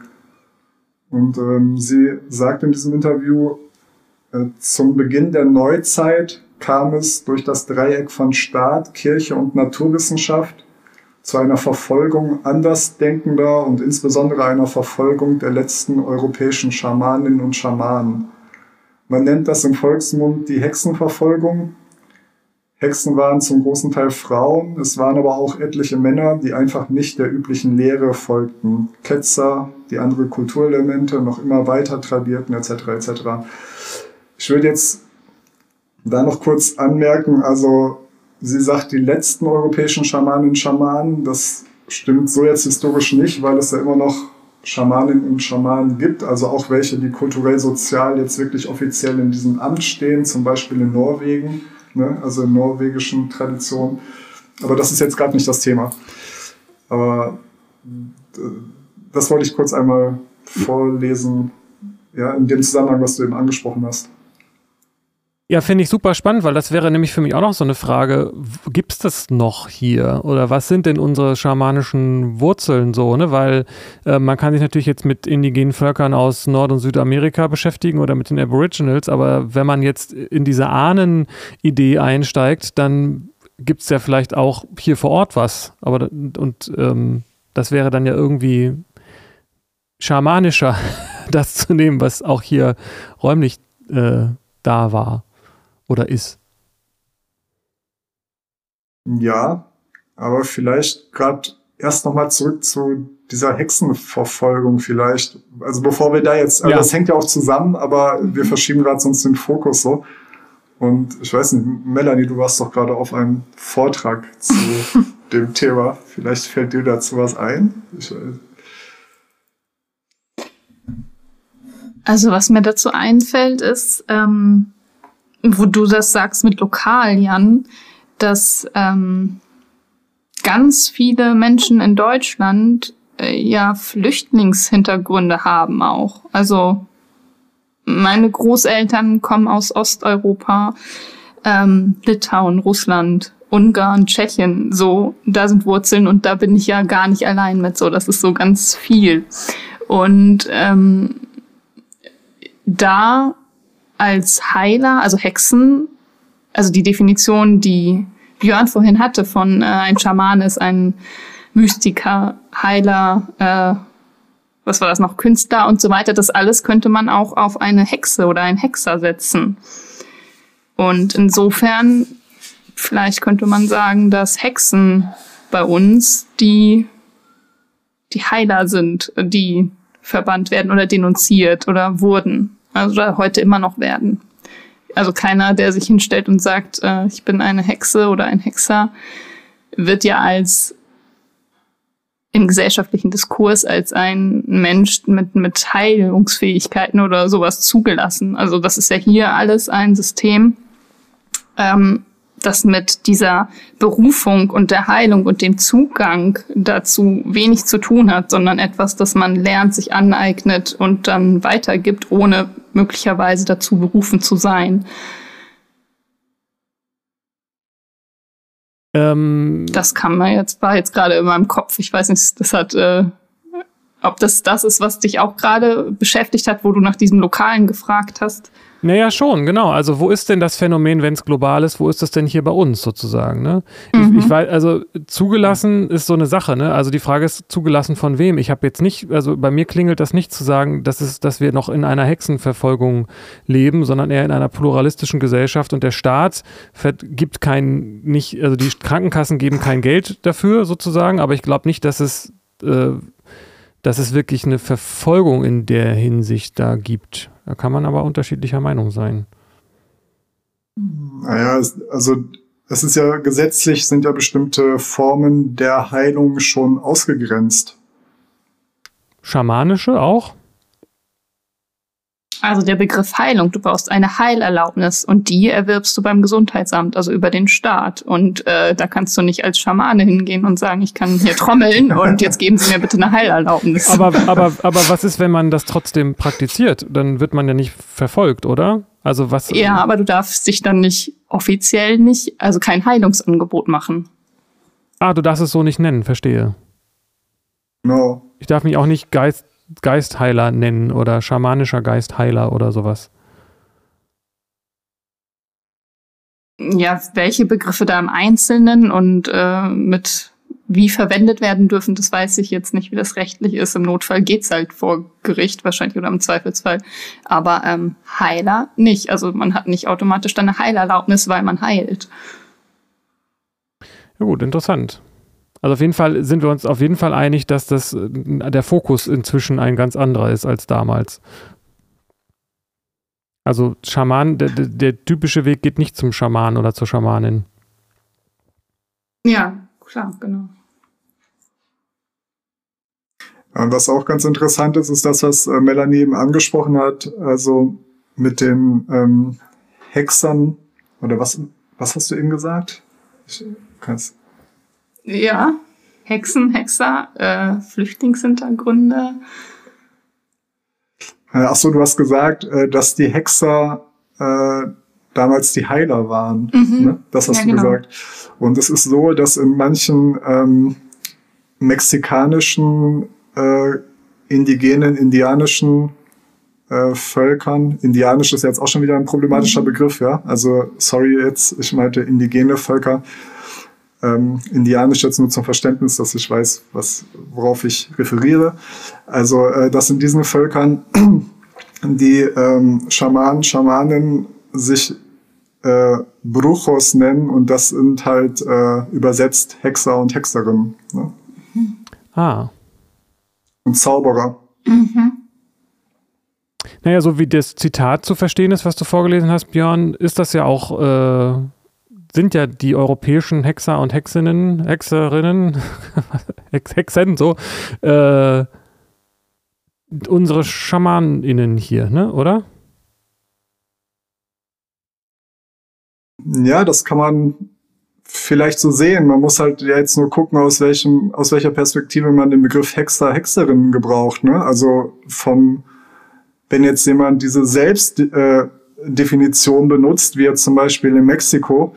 Und ähm, sie sagt in diesem Interview, äh, zum Beginn der Neuzeit kam es durch das Dreieck von Staat, Kirche und Naturwissenschaft zu einer Verfolgung Andersdenkender und insbesondere einer Verfolgung der letzten europäischen Schamaninnen und Schamanen. Man nennt das im Volksmund die Hexenverfolgung. Hexen waren zum großen Teil Frauen, es waren aber auch etliche Männer, die einfach nicht der üblichen Lehre folgten. Ketzer, die andere Kulturelemente noch immer weiter tradierten, etc. etc. Ich würde jetzt da noch kurz anmerken, also sie sagt, die letzten europäischen Schamaninnen und Schamanen, das stimmt so jetzt historisch nicht, weil es ja immer noch Schamaninnen und Schamanen gibt, also auch welche, die kulturell, sozial jetzt wirklich offiziell in diesem Amt stehen, zum Beispiel in Norwegen, ne, also in norwegischen Traditionen. Aber das ist jetzt gerade nicht das Thema. Aber äh, das wollte ich kurz einmal vorlesen, ja, in dem Zusammenhang, was du eben angesprochen hast. Ja, finde ich super spannend, weil das wäre nämlich für mich auch noch so eine Frage, gibt es das noch hier? Oder was sind denn unsere schamanischen Wurzeln so? Ne? Weil äh, man kann sich natürlich jetzt mit indigenen Völkern aus Nord- und Südamerika beschäftigen oder mit den Aboriginals, aber wenn man jetzt in diese Ahnen-Idee einsteigt, dann gibt es ja vielleicht auch hier vor Ort was. Aber und ähm, das wäre dann ja irgendwie schamanischer, das zu nehmen, was auch hier räumlich äh, da war oder ist. Ja, aber vielleicht gerade erst nochmal zurück zu dieser Hexenverfolgung vielleicht. Also bevor wir da jetzt, also ja. das hängt ja auch zusammen, aber wir verschieben gerade sonst den Fokus so. Und ich weiß nicht, Melanie, du warst doch gerade auf einem Vortrag zu dem Thema. Vielleicht fällt dir dazu was ein. Ich, also was mir dazu einfällt, ist, ähm, wo du das sagst mit lokal, Jan, dass ähm, ganz viele Menschen in Deutschland äh, ja Flüchtlingshintergründe haben auch. Also meine Großeltern kommen aus Osteuropa, ähm, Litauen, Russland, Ungarn, Tschechien, so, da sind Wurzeln und da bin ich ja gar nicht allein mit so, das ist so ganz viel. Und ähm, da als Heiler, also Hexen, also die Definition, die Björn vorhin hatte von äh, ein Schaman ist ein Mystiker, Heiler, äh, was war das noch, Künstler und so weiter, das alles könnte man auch auf eine Hexe oder einen Hexer setzen. Und insofern, vielleicht könnte man sagen, dass Hexen bei uns die, die Heiler sind, die verbannt werden oder denunziert oder wurden also heute immer noch werden. also keiner, der sich hinstellt und sagt, äh, ich bin eine Hexe oder ein Hexer, wird ja als im gesellschaftlichen Diskurs als ein Mensch mit, mit Heilungsfähigkeiten oder sowas zugelassen. Also das ist ja hier alles ein System, ähm, das mit dieser Berufung und der Heilung und dem Zugang dazu wenig zu tun hat, sondern etwas, das man lernt, sich aneignet und dann weitergibt, ohne möglicherweise dazu berufen zu sein. Ähm, das kann man jetzt, war jetzt gerade in meinem Kopf. Ich weiß nicht, das hat, äh, ob das das ist, was dich auch gerade beschäftigt hat, wo du nach diesem Lokalen gefragt hast. Naja, schon, genau. Also wo ist denn das Phänomen, wenn es global ist, wo ist das denn hier bei uns sozusagen? Ne? Mhm. Ich, ich weiß, also zugelassen ist so eine Sache, ne? Also die Frage ist, zugelassen von wem? Ich habe jetzt nicht, also bei mir klingelt das nicht zu sagen, dass, es, dass wir noch in einer Hexenverfolgung leben, sondern eher in einer pluralistischen Gesellschaft und der Staat gibt kein, nicht, also die Krankenkassen geben kein Geld dafür sozusagen, aber ich glaube nicht, dass es äh, dass es wirklich eine Verfolgung in der Hinsicht da gibt. Da kann man aber unterschiedlicher Meinung sein. Naja, also es ist ja gesetzlich sind ja bestimmte Formen der Heilung schon ausgegrenzt. Schamanische auch? Also der Begriff Heilung, du brauchst eine Heilerlaubnis und die erwirbst du beim Gesundheitsamt, also über den Staat. Und äh, da kannst du nicht als Schamane hingehen und sagen, ich kann hier trommeln und jetzt geben Sie mir bitte eine Heilerlaubnis. Aber, aber, aber was ist, wenn man das trotzdem praktiziert? Dann wird man ja nicht verfolgt, oder? Also was? Ja, aber du darfst dich dann nicht offiziell nicht, also kein Heilungsangebot machen. Ah, du darfst es so nicht nennen, verstehe. No. Ich darf mich auch nicht Geist Geistheiler nennen oder schamanischer Geistheiler oder sowas? Ja, welche Begriffe da im Einzelnen und äh, mit wie verwendet werden dürfen, das weiß ich jetzt nicht, wie das rechtlich ist. Im Notfall geht's halt vor Gericht wahrscheinlich oder im Zweifelsfall. Aber ähm, Heiler nicht. Also man hat nicht automatisch dann eine Heilerlaubnis, weil man heilt. Ja gut, interessant. Also auf jeden Fall sind wir uns auf jeden Fall einig, dass das äh, der Fokus inzwischen ein ganz anderer ist als damals. Also Schaman, der, der typische Weg geht nicht zum Schaman oder zur Schamanin. Ja, klar, genau. Was auch ganz interessant ist, ist das, was äh, Melanie eben angesprochen hat, also mit den ähm, Hexern, oder was, was hast du eben gesagt? Ich kann's. Ja, Hexen, Hexer, äh, Flüchtlingshintergründe. Äh, ach so, du hast gesagt, äh, dass die Hexer äh, damals die Heiler waren. Mhm. Ne? Das hast ja, du genau. gesagt. Und es ist so, dass in manchen ähm, mexikanischen, äh, indigenen, indianischen äh, Völkern, indianisch ist jetzt auch schon wieder ein problematischer mhm. Begriff, ja. Also sorry jetzt, ich meinte indigene Völker ähm, Indianisch jetzt nur zum Verständnis, dass ich weiß, was, worauf ich referiere. Also, äh, dass in diesen Völkern die ähm, Schamanen, Schamanen sich äh, Bruchos nennen und das sind halt äh, übersetzt Hexer und Hexerinnen. Ne? Ah. Und Zauberer. Mhm. Naja, so wie das Zitat zu verstehen ist, was du vorgelesen hast, Björn, ist das ja auch äh, sind ja die europäischen Hexer und Hexinnen, Hexerinnen, Hex, Hexen, so, äh, unsere Schamaninnen hier, ne, oder? Ja, das kann man vielleicht so sehen. Man muss halt ja jetzt nur gucken, aus welchem, aus welcher Perspektive man den Begriff Hexer, Hexerin gebraucht, ne? Also vom, wenn jetzt jemand diese Selbstdefinition äh, benutzt, wie jetzt zum Beispiel in Mexiko,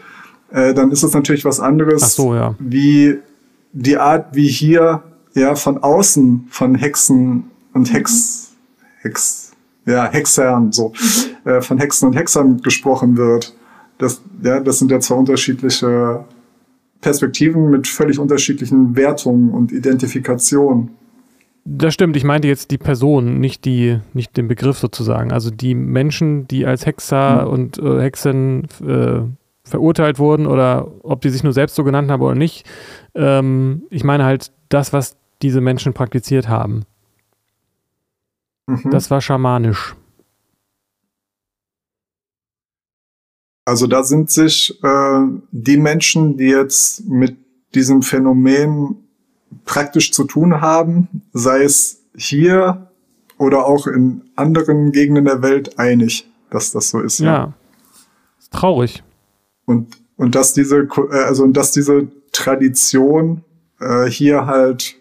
äh, dann ist es natürlich was anderes, so, ja. wie die Art, wie hier ja von außen von Hexen und Hex, Hex, ja, Hexern, so, mhm. äh, von Hexen und Hexern gesprochen wird. Das, ja, das sind ja zwei unterschiedliche Perspektiven mit völlig unterschiedlichen Wertungen und Identifikationen. Das stimmt, ich meinte jetzt die Person, nicht, die, nicht den Begriff sozusagen. Also die Menschen, die als Hexer mhm. und äh, Hexen äh, verurteilt wurden oder ob die sich nur selbst so genannt haben oder nicht. Ähm, ich meine halt das, was diese Menschen praktiziert haben. Mhm. Das war schamanisch. Also da sind sich äh, die Menschen, die jetzt mit diesem Phänomen praktisch zu tun haben, sei es hier oder auch in anderen Gegenden der Welt, einig, dass das so ist. Ja. ja. Ist traurig. Und, und dass diese, äh, also, und dass diese Tradition äh, hier halt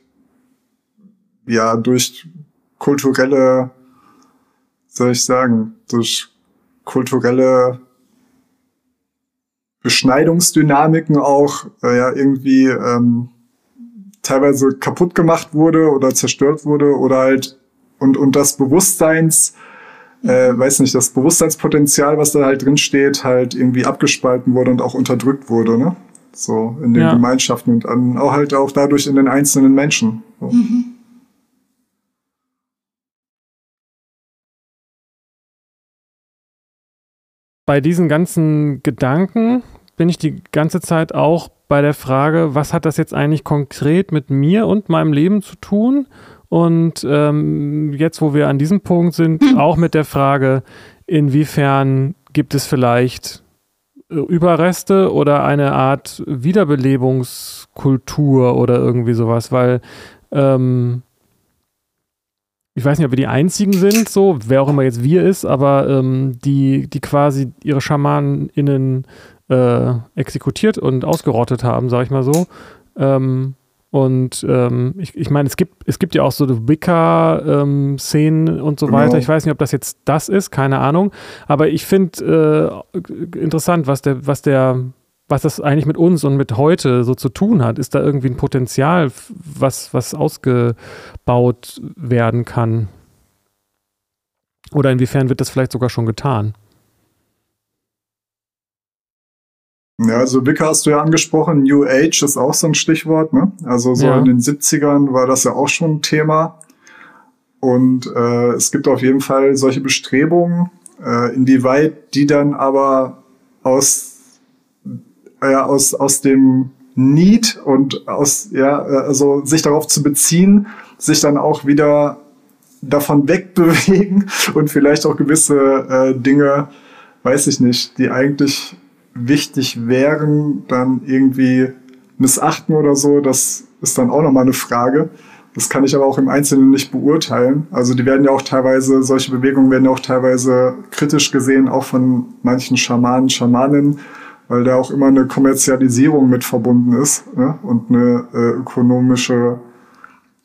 ja durch kulturelle, soll ich sagen, durch kulturelle Beschneidungsdynamiken auch äh, ja irgendwie ähm, teilweise kaputt gemacht wurde oder zerstört wurde oder halt und und das Bewusstseins äh, weiß nicht das Bewusstseinspotenzial was da halt drin steht halt irgendwie abgespalten wurde und auch unterdrückt wurde ne so in den ja. Gemeinschaften und an, auch halt auch dadurch in den einzelnen Menschen so. mhm. bei diesen ganzen Gedanken bin ich die ganze Zeit auch bei der Frage, was hat das jetzt eigentlich konkret mit mir und meinem Leben zu tun? Und ähm, jetzt, wo wir an diesem Punkt sind, hm. auch mit der Frage, inwiefern gibt es vielleicht äh, Überreste oder eine Art Wiederbelebungskultur oder irgendwie sowas, weil ähm, ich weiß nicht, ob wir die einzigen sind, so, wer auch immer jetzt wir ist, aber ähm, die, die quasi ihre SchamanInnen äh, exekutiert und ausgerottet haben, sag ich mal so. Ähm, und ähm, ich, ich meine, es gibt, es gibt ja auch so Wicca-Szenen ähm, und so genau. weiter. Ich weiß nicht, ob das jetzt das ist, keine Ahnung. Aber ich finde äh, interessant, was der, was der was das eigentlich mit uns und mit heute so zu tun hat. Ist da irgendwie ein Potenzial, was, was ausgebaut werden kann? Oder inwiefern wird das vielleicht sogar schon getan? Ja, also Wicca hast du ja angesprochen, New Age ist auch so ein Stichwort, ne? Also so ja. in den 70ern war das ja auch schon ein Thema. Und äh, es gibt auf jeden Fall solche Bestrebungen, äh, inwieweit die dann aber aus äh, aus, aus dem Need und aus, ja, also sich darauf zu beziehen, sich dann auch wieder davon wegbewegen und vielleicht auch gewisse äh, Dinge, weiß ich nicht, die eigentlich wichtig wären, dann irgendwie missachten oder so, das ist dann auch nochmal eine Frage. Das kann ich aber auch im Einzelnen nicht beurteilen. Also die werden ja auch teilweise, solche Bewegungen werden ja auch teilweise kritisch gesehen, auch von manchen Schamanen, Schamaninnen, weil da auch immer eine Kommerzialisierung mit verbunden ist ne? und eine äh, ökonomische,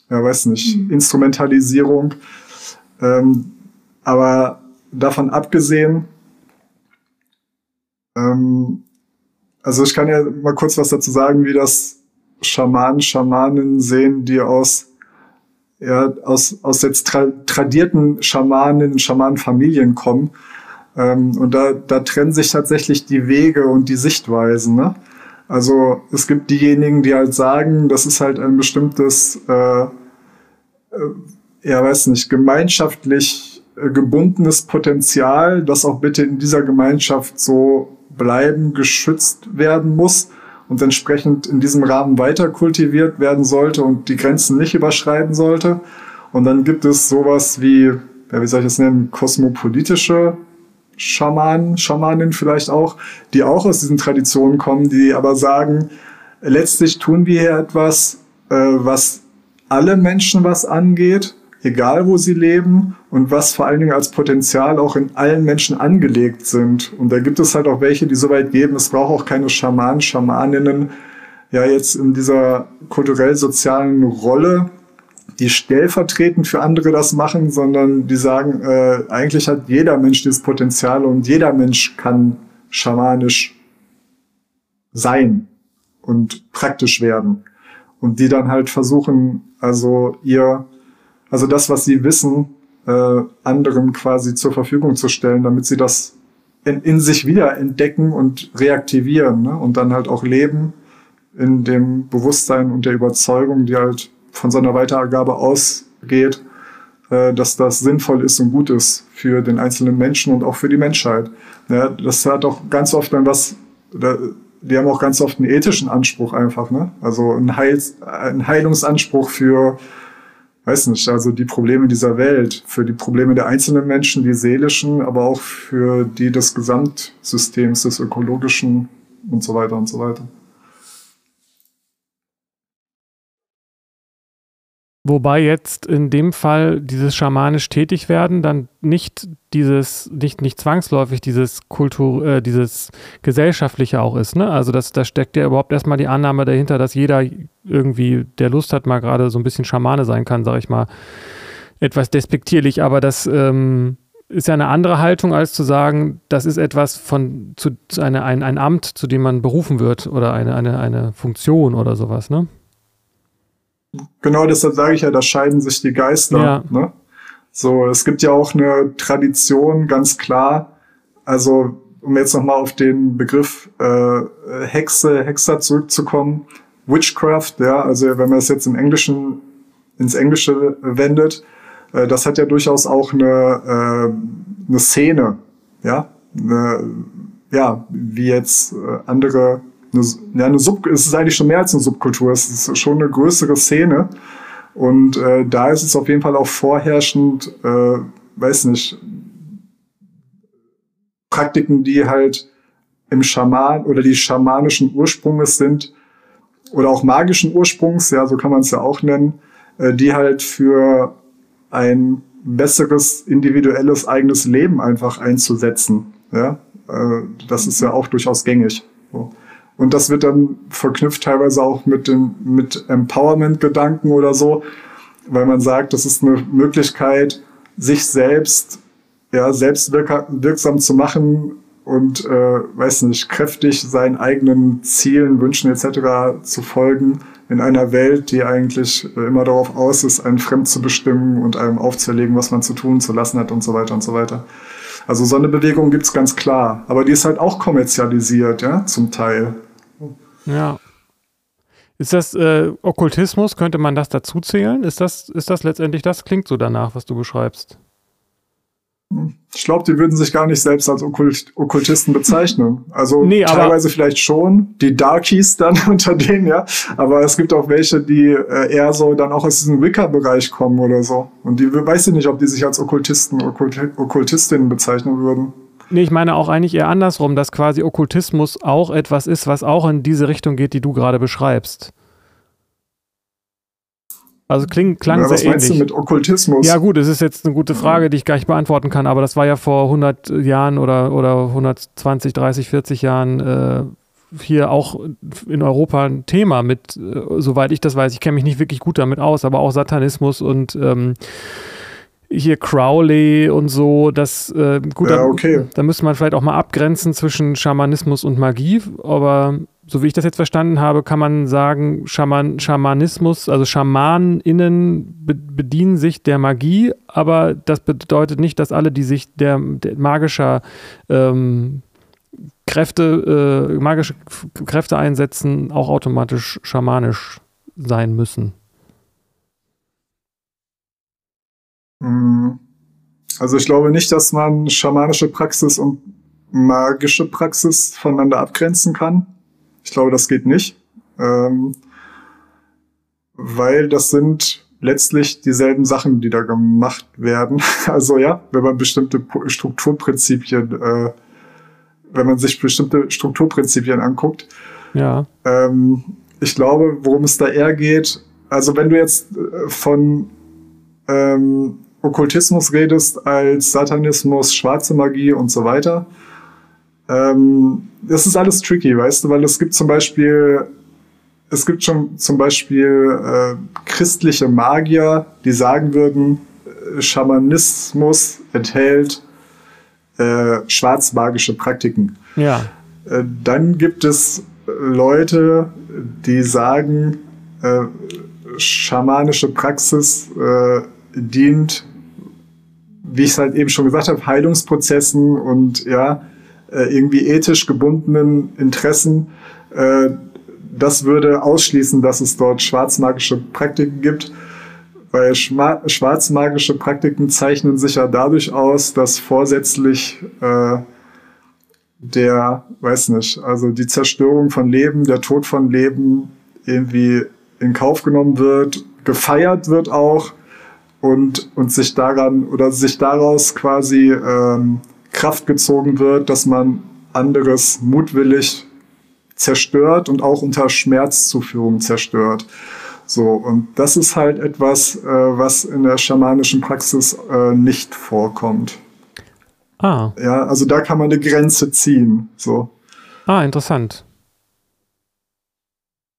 ja weiß nicht, mhm. Instrumentalisierung. Ähm, aber davon abgesehen, ähm, also ich kann ja mal kurz was dazu sagen, wie das Schamanen, Schamaninnen sehen, die aus ja, aus, aus jetzt tra tradierten Schamanen, Schamanenfamilien kommen ähm, und da, da trennen sich tatsächlich die Wege und die Sichtweisen. Ne? Also es gibt diejenigen, die halt sagen, das ist halt ein bestimmtes, äh, äh, ja weiß nicht, gemeinschaftlich äh, gebundenes Potenzial, das auch bitte in dieser Gemeinschaft so bleiben, geschützt werden muss und entsprechend in diesem Rahmen weiter kultiviert werden sollte und die Grenzen nicht überschreiten sollte. Und dann gibt es sowas wie, ja, wie soll ich das nennen, kosmopolitische Schamanen, Schamaninnen vielleicht auch, die auch aus diesen Traditionen kommen, die aber sagen, letztlich tun wir hier etwas, äh, was alle Menschen was angeht, egal wo sie leben und was vor allen Dingen als Potenzial auch in allen Menschen angelegt sind. Und da gibt es halt auch welche, die so weit geben, es braucht auch keine Schamanen, Schamaninnen, ja jetzt in dieser kulturell-sozialen Rolle, die stellvertretend für andere das machen, sondern die sagen, äh, eigentlich hat jeder Mensch dieses Potenzial und jeder Mensch kann schamanisch sein und praktisch werden. Und die dann halt versuchen, also ihr, also das, was sie wissen, äh, anderen quasi zur Verfügung zu stellen, damit sie das in, in sich wieder entdecken und reaktivieren ne? und dann halt auch leben in dem Bewusstsein und der Überzeugung, die halt von seiner Weitergabe ausgeht, äh, dass das sinnvoll ist und gut ist für den einzelnen Menschen und auch für die Menschheit. Ja, das hat auch ganz oft dann was, die haben auch ganz oft einen ethischen Anspruch einfach, ne? Also ein, Heils, ein Heilungsanspruch für weiß nicht, also die Probleme dieser Welt, für die Probleme der einzelnen Menschen, die seelischen, aber auch für die des Gesamtsystems, des ökologischen und so weiter und so weiter. Wobei jetzt in dem Fall dieses schamanisch tätig werden dann nicht dieses, nicht, nicht zwangsläufig dieses Kultur, äh, dieses gesellschaftliche auch ist, ne? Also das, da steckt ja überhaupt erstmal die Annahme dahinter, dass jeder irgendwie, der Lust hat, mal gerade so ein bisschen Schamane sein kann, sag ich mal. Etwas despektierlich, aber das ähm, ist ja eine andere Haltung, als zu sagen, das ist etwas von zu, eine, ein, ein Amt, zu dem man berufen wird oder eine, eine, eine Funktion oder sowas, ne? Genau, deshalb sage ich ja, da scheiden sich die Geister. Ja. Ne? So, es gibt ja auch eine Tradition, ganz klar. Also, um jetzt nochmal auf den Begriff äh, Hexe, Hexer zurückzukommen, Witchcraft, ja, also wenn man es jetzt im Englischen ins Englische wendet, äh, das hat ja durchaus auch eine, äh, eine Szene, ja, eine, ja, wie jetzt äh, andere eine, ja, eine Sub, es ist eigentlich schon mehr als eine Subkultur, es ist schon eine größere Szene. Und äh, da ist es auf jeden Fall auch vorherrschend, äh, weiß nicht, Praktiken, die halt im Schaman oder die schamanischen Ursprungs sind oder auch magischen Ursprungs, ja, so kann man es ja auch nennen, äh, die halt für ein besseres individuelles eigenes Leben einfach einzusetzen. Ja, äh, das ist ja auch durchaus gängig. So. Und das wird dann verknüpft teilweise auch mit dem, mit Empowerment-Gedanken oder so, weil man sagt, das ist eine Möglichkeit, sich selbst, ja, selbstwirksam zu machen und, äh, weiß nicht, kräftig seinen eigenen Zielen, Wünschen etc. zu folgen in einer Welt, die eigentlich immer darauf aus ist, einen fremd zu bestimmen und einem aufzuerlegen, was man zu tun, zu lassen hat und so weiter und so weiter. Also so eine Bewegung gibt's ganz klar, aber die ist halt auch kommerzialisiert, ja, zum Teil. Ja. Ist das äh, Okkultismus? Könnte man das dazu zählen? Ist das, ist das letztendlich das? Klingt so danach, was du beschreibst. Ich glaube, die würden sich gar nicht selbst als Okkult Okkultisten bezeichnen. Also nee, teilweise vielleicht schon, die Darkies dann unter denen, ja. Aber es gibt auch welche, die äh, eher so dann auch aus diesem Wicca-Bereich kommen oder so. Und die weiß ich nicht, ob die sich als Okkultisten, Okkult Okkultistinnen bezeichnen würden. Nee, ich meine auch eigentlich eher andersrum, dass quasi Okkultismus auch etwas ist, was auch in diese Richtung geht, die du gerade beschreibst. Also kling, klang ja, sehr was meinst du mit Okkultismus? Ja gut, es ist jetzt eine gute Frage, die ich gar nicht beantworten kann, aber das war ja vor 100 Jahren oder, oder 120, 30, 40 Jahren äh, hier auch in Europa ein Thema mit, äh, soweit ich das weiß, ich kenne mich nicht wirklich gut damit aus, aber auch Satanismus und ähm, hier Crowley und so, das äh, gut, ja, okay. da, da müsste man vielleicht auch mal abgrenzen zwischen Schamanismus und Magie, aber so wie ich das jetzt verstanden habe, kann man sagen, Schaman, Schamanismus, also SchamanInnen be bedienen sich der Magie, aber das bedeutet nicht, dass alle, die sich der, der magischer ähm, Kräfte, äh, magische Kräfte einsetzen, auch automatisch schamanisch sein müssen. Mhm. Also ich glaube nicht, dass man schamanische Praxis und magische Praxis voneinander abgrenzen kann. Ich glaube, das geht nicht. Ähm, weil das sind letztlich dieselben Sachen, die da gemacht werden. Also ja, wenn man bestimmte Strukturprinzipien, äh, wenn man sich bestimmte Strukturprinzipien anguckt. Ja. Ähm, ich glaube, worum es da eher geht, also wenn du jetzt äh, von ähm, Okkultismus redest als Satanismus, schwarze Magie und so weiter. Ähm, das ist alles tricky, weißt du, weil es gibt zum Beispiel, es gibt schon zum Beispiel äh, christliche Magier, die sagen würden, äh, Schamanismus enthält äh, schwarzmagische Praktiken. Ja. Äh, dann gibt es Leute, die sagen, äh, schamanische Praxis äh, dient wie ich es halt eben schon gesagt habe, Heilungsprozessen und ja, äh, irgendwie ethisch gebundenen Interessen, äh, das würde ausschließen, dass es dort schwarzmagische Praktiken gibt. Weil schwarzmagische Praktiken zeichnen sich ja dadurch aus, dass vorsätzlich äh, der, weiß nicht, also die Zerstörung von Leben, der Tod von Leben irgendwie in Kauf genommen wird, gefeiert wird auch und, und sich daran oder sich daraus quasi ähm, Kraft gezogen wird, dass man anderes mutwillig zerstört und auch unter Schmerzzuführung zerstört. So, und das ist halt etwas, äh, was in der schamanischen Praxis äh, nicht vorkommt. Ah. Ja, also da kann man eine Grenze ziehen. So. Ah, interessant.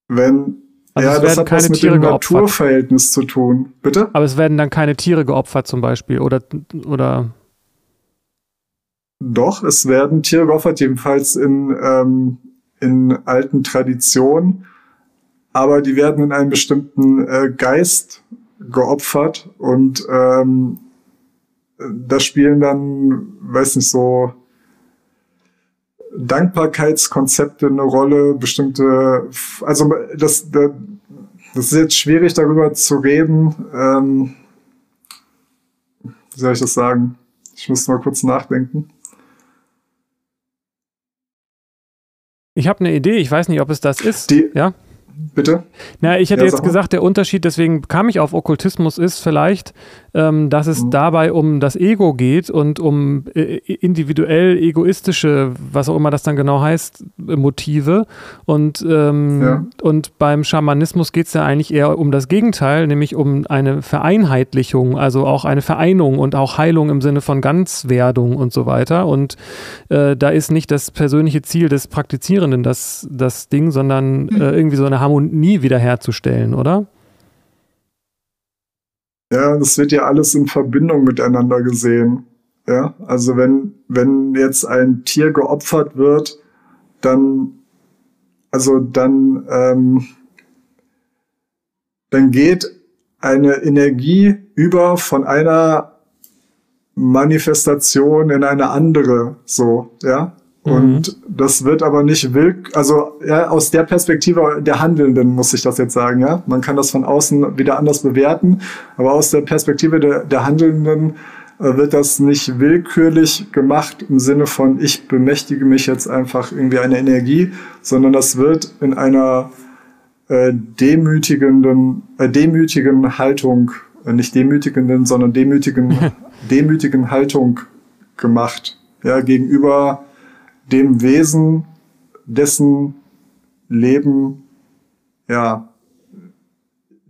Wenn, also ja, das hat was mit Tiere dem Naturverhältnis zu tun. Bitte? Aber es werden dann keine Tiere geopfert zum Beispiel oder, oder doch, es werden Tiere geopfert, jedenfalls in, ähm, in alten Traditionen, aber die werden in einem bestimmten äh, Geist geopfert und ähm, da spielen dann, weiß nicht, so Dankbarkeitskonzepte eine Rolle, bestimmte, also das, das ist jetzt schwierig darüber zu reden. Ähm, wie soll ich das sagen? Ich muss mal kurz nachdenken. Ich habe eine Idee, ich weiß nicht, ob es das ist. Die, ja? Bitte? Na, ich hätte ja, jetzt gesagt, der Unterschied, deswegen kam ich auf Okkultismus, ist vielleicht, ähm, dass es mhm. dabei um das Ego geht und um äh, individuell egoistische, was auch immer das dann genau heißt, Motive. Und, ähm, ja. und beim Schamanismus geht es ja eigentlich eher um das Gegenteil, nämlich um eine Vereinheitlichung, also auch eine Vereinung und auch Heilung im Sinne von Ganzwerdung und so weiter. Und äh, da ist nicht das persönliche Ziel des Praktizierenden das, das Ding, sondern äh, irgendwie so eine Harmonie wiederherzustellen, oder? Ja, das wird ja alles in Verbindung miteinander gesehen. Ja, also wenn, wenn jetzt ein Tier geopfert wird, dann, also dann, ähm, dann geht eine Energie über von einer Manifestation in eine andere, so, ja. Und mhm. das wird aber nicht willk, also ja, aus der Perspektive der Handelnden muss ich das jetzt sagen, ja. Man kann das von außen wieder anders bewerten, aber aus der Perspektive der, der Handelnden äh, wird das nicht willkürlich gemacht im Sinne von ich bemächtige mich jetzt einfach irgendwie eine Energie, sondern das wird in einer äh, demütigenden, äh, demütigen Haltung, äh, nicht demütigenden, sondern demütigen, demütigen Haltung gemacht, ja, gegenüber dem Wesen, dessen Leben, ja,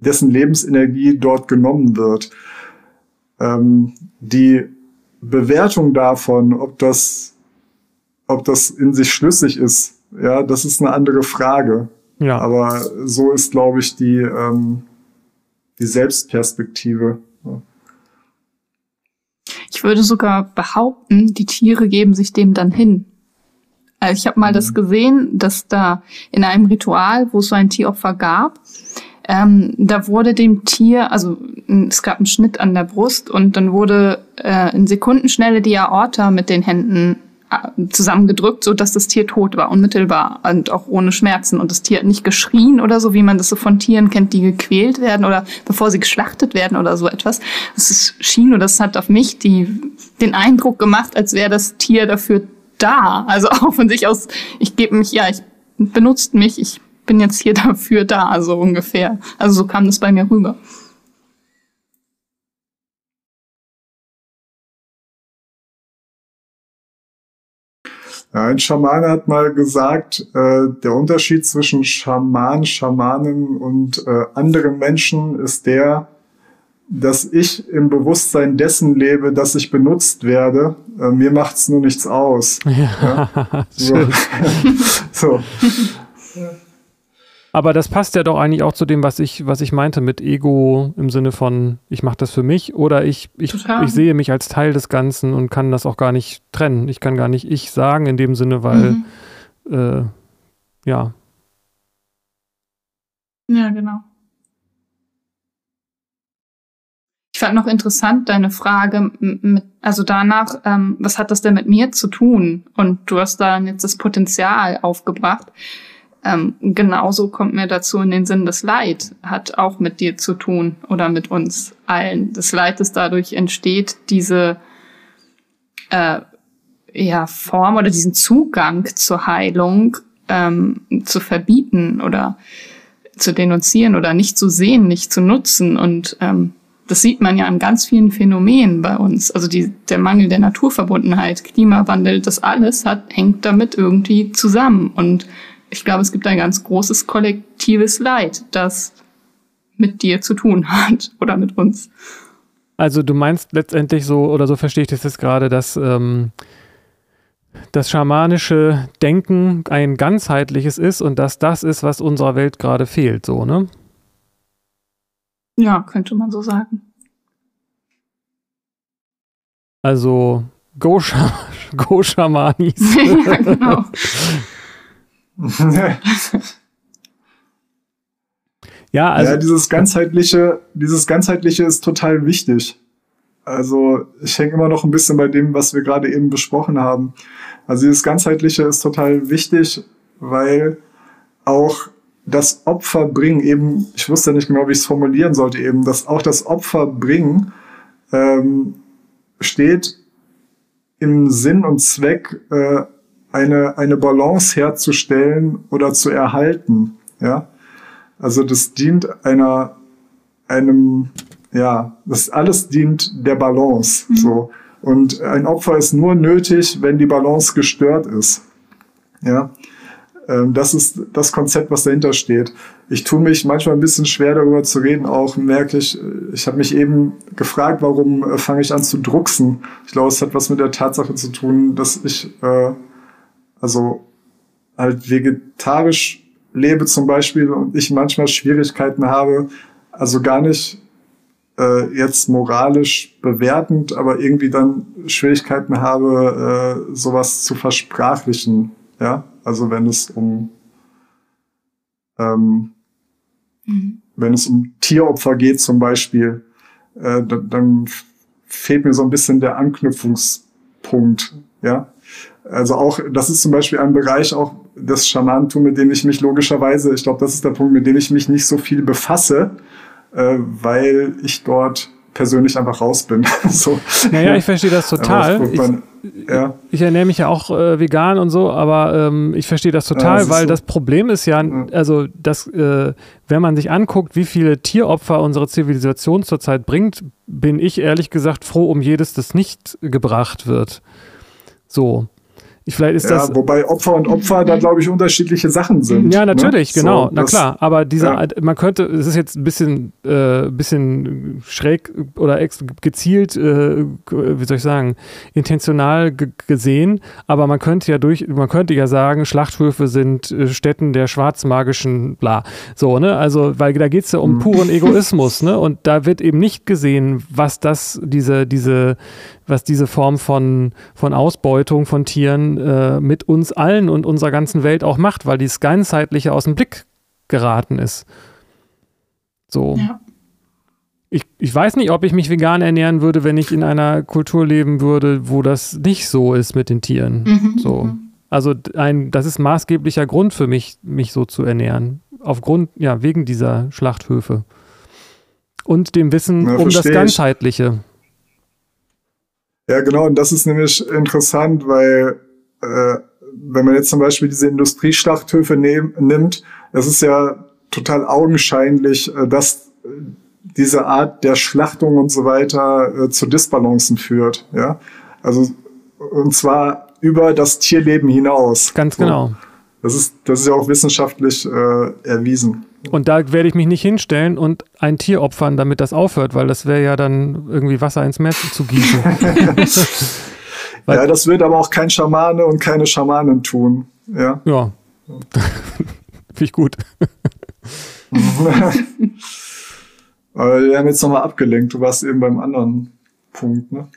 dessen Lebensenergie dort genommen wird. Ähm, die Bewertung davon, ob das, ob das in sich schlüssig ist, ja, das ist eine andere Frage. Ja. Aber so ist, glaube ich, die, ähm, die Selbstperspektive. Ich würde sogar behaupten, die Tiere geben sich dem dann hin. Also ich habe mal das mhm. gesehen, dass da in einem Ritual, wo es so ein Tieropfer gab, ähm, da wurde dem Tier, also es gab einen Schnitt an der Brust und dann wurde äh, in Sekundenschnelle die Aorta mit den Händen äh, zusammengedrückt, so dass das Tier tot war, unmittelbar und auch ohne Schmerzen und das Tier hat nicht geschrien oder so, wie man das so von Tieren kennt, die gequält werden oder bevor sie geschlachtet werden oder so etwas. Es schien oder das hat auf mich die, den Eindruck gemacht, als wäre das Tier dafür da. Also auch von sich aus, ich gebe mich, ja, ich benutzt mich, ich bin jetzt hier dafür da, so ungefähr. Also so kam das bei mir rüber. Ein Schamane hat mal gesagt, äh, der Unterschied zwischen Schaman, Schamanen und äh, anderen Menschen ist der, dass ich im Bewusstsein dessen lebe, dass ich benutzt werde. Äh, mir macht's nur nichts aus. Ja, ja? So. so. Aber das passt ja doch eigentlich auch zu dem, was ich, was ich meinte mit Ego im Sinne von, ich mache das für mich oder ich, ich, ich sehe mich als Teil des Ganzen und kann das auch gar nicht trennen. Ich kann gar nicht ich sagen in dem Sinne, weil mhm. äh, ja. Ja, genau. Ich fand noch interessant deine Frage, mit, also danach, ähm, was hat das denn mit mir zu tun? Und du hast da jetzt das Potenzial aufgebracht. Ähm, genauso kommt mir dazu in den Sinn, das Leid hat auch mit dir zu tun oder mit uns allen. Das Leid, das dadurch entsteht, diese äh, ja, Form oder diesen Zugang zur Heilung ähm, zu verbieten oder zu denunzieren oder nicht zu sehen, nicht zu nutzen und ähm, das sieht man ja an ganz vielen Phänomenen bei uns. Also die, der Mangel der Naturverbundenheit, Klimawandel, das alles hat, hängt damit irgendwie zusammen. Und ich glaube, es gibt ein ganz großes kollektives Leid, das mit dir zu tun hat oder mit uns. Also du meinst letztendlich so, oder so verstehe ich das jetzt gerade, dass ähm, das schamanische Denken ein ganzheitliches ist und dass das ist, was unserer Welt gerade fehlt, so, ne? Ja, könnte man so sagen. Also Go-Schamanis. Go ja, genau. ja, also. Ja, dieses ganzheitliche, dieses ganzheitliche ist total wichtig. Also ich hänge immer noch ein bisschen bei dem, was wir gerade eben besprochen haben. Also dieses ganzheitliche ist total wichtig, weil auch das Opfer bringen eben, ich wusste nicht genau, wie ich es formulieren sollte eben, dass auch das Opfer bringen ähm, steht im Sinn und Zweck, äh, eine, eine Balance herzustellen oder zu erhalten. Ja, also das dient einer, einem, ja, das alles dient der Balance. Mhm. So. Und ein Opfer ist nur nötig, wenn die Balance gestört ist. Ja. Ähm, das ist das Konzept, was dahinter steht. Ich tue mich manchmal ein bisschen schwer darüber zu reden, auch merke ich, ich habe mich eben gefragt, warum äh, fange ich an zu drucksen. Ich glaube, es hat was mit der Tatsache zu tun, dass ich äh, also halt vegetarisch lebe zum Beispiel und ich manchmal Schwierigkeiten habe, also gar nicht äh, jetzt moralisch bewertend, aber irgendwie dann Schwierigkeiten habe, äh, sowas zu versprachlichen. Ja, also wenn es um ähm, mhm. wenn es um Tieropfer geht zum Beispiel, äh, dann, dann fehlt mir so ein bisschen der Anknüpfungspunkt. Ja, also auch, das ist zum Beispiel ein Bereich auch des Schamanentum, mit dem ich mich logischerweise, ich glaube, das ist der Punkt, mit dem ich mich nicht so viel befasse, äh, weil ich dort persönlich einfach raus bin. so. Naja, ich verstehe das total. Ich, ja. ich, ernähre mich ja auch äh, vegan und so, aber ähm, ich verstehe das total, ja, das weil so. das Problem ist ja, also dass, äh, wenn man sich anguckt, wie viele Tieropfer unsere Zivilisation zurzeit bringt, bin ich ehrlich gesagt froh um jedes, das nicht gebracht wird. So. Vielleicht ist ja, das, wobei Opfer und Opfer da, glaube ich, unterschiedliche Sachen sind. Ja, ne? natürlich, ne? genau, so, na klar. Aber diese, ja. man könnte, es ist jetzt ein bisschen, äh, bisschen schräg oder gezielt, äh, wie soll ich sagen, intentional gesehen, aber man könnte ja durch, man könnte ja sagen, Schlachthöfe sind äh, Städten der schwarzmagischen bla. So, ne? Also, weil da geht es ja um mhm. puren Egoismus, ne? Und da wird eben nicht gesehen, was das, diese, diese, was diese Form von, von Ausbeutung von Tieren äh, mit uns allen und unserer ganzen Welt auch macht, weil dieses Ganzheitliche aus dem Blick geraten ist. So. Ja. Ich, ich weiß nicht, ob ich mich vegan ernähren würde, wenn ich in einer Kultur leben würde, wo das nicht so ist mit den Tieren. Mhm, so. Mhm. Also ein, das ist maßgeblicher Grund für mich, mich so zu ernähren. Aufgrund, ja, wegen dieser Schlachthöfe. Und dem Wissen ja, um das Ganzheitliche. Ich. Ja, genau. Und das ist nämlich interessant, weil äh, wenn man jetzt zum Beispiel diese Industrieschlachthöfe nehm, nimmt, es ist ja total augenscheinlich, äh, dass diese Art der Schlachtung und so weiter äh, zu Disbalancen führt. Ja, also und zwar über das Tierleben hinaus. Ganz genau. So. Das ist, das ist ja auch wissenschaftlich äh, erwiesen. Und da werde ich mich nicht hinstellen und ein Tier opfern, damit das aufhört, weil das wäre ja dann irgendwie Wasser ins Meer zu gießen. ja, das wird aber auch kein Schamane und keine Schamanin tun. Ja. Ja. Finde ich gut. wir haben jetzt nochmal abgelenkt. Du warst eben beim anderen Punkt, ne?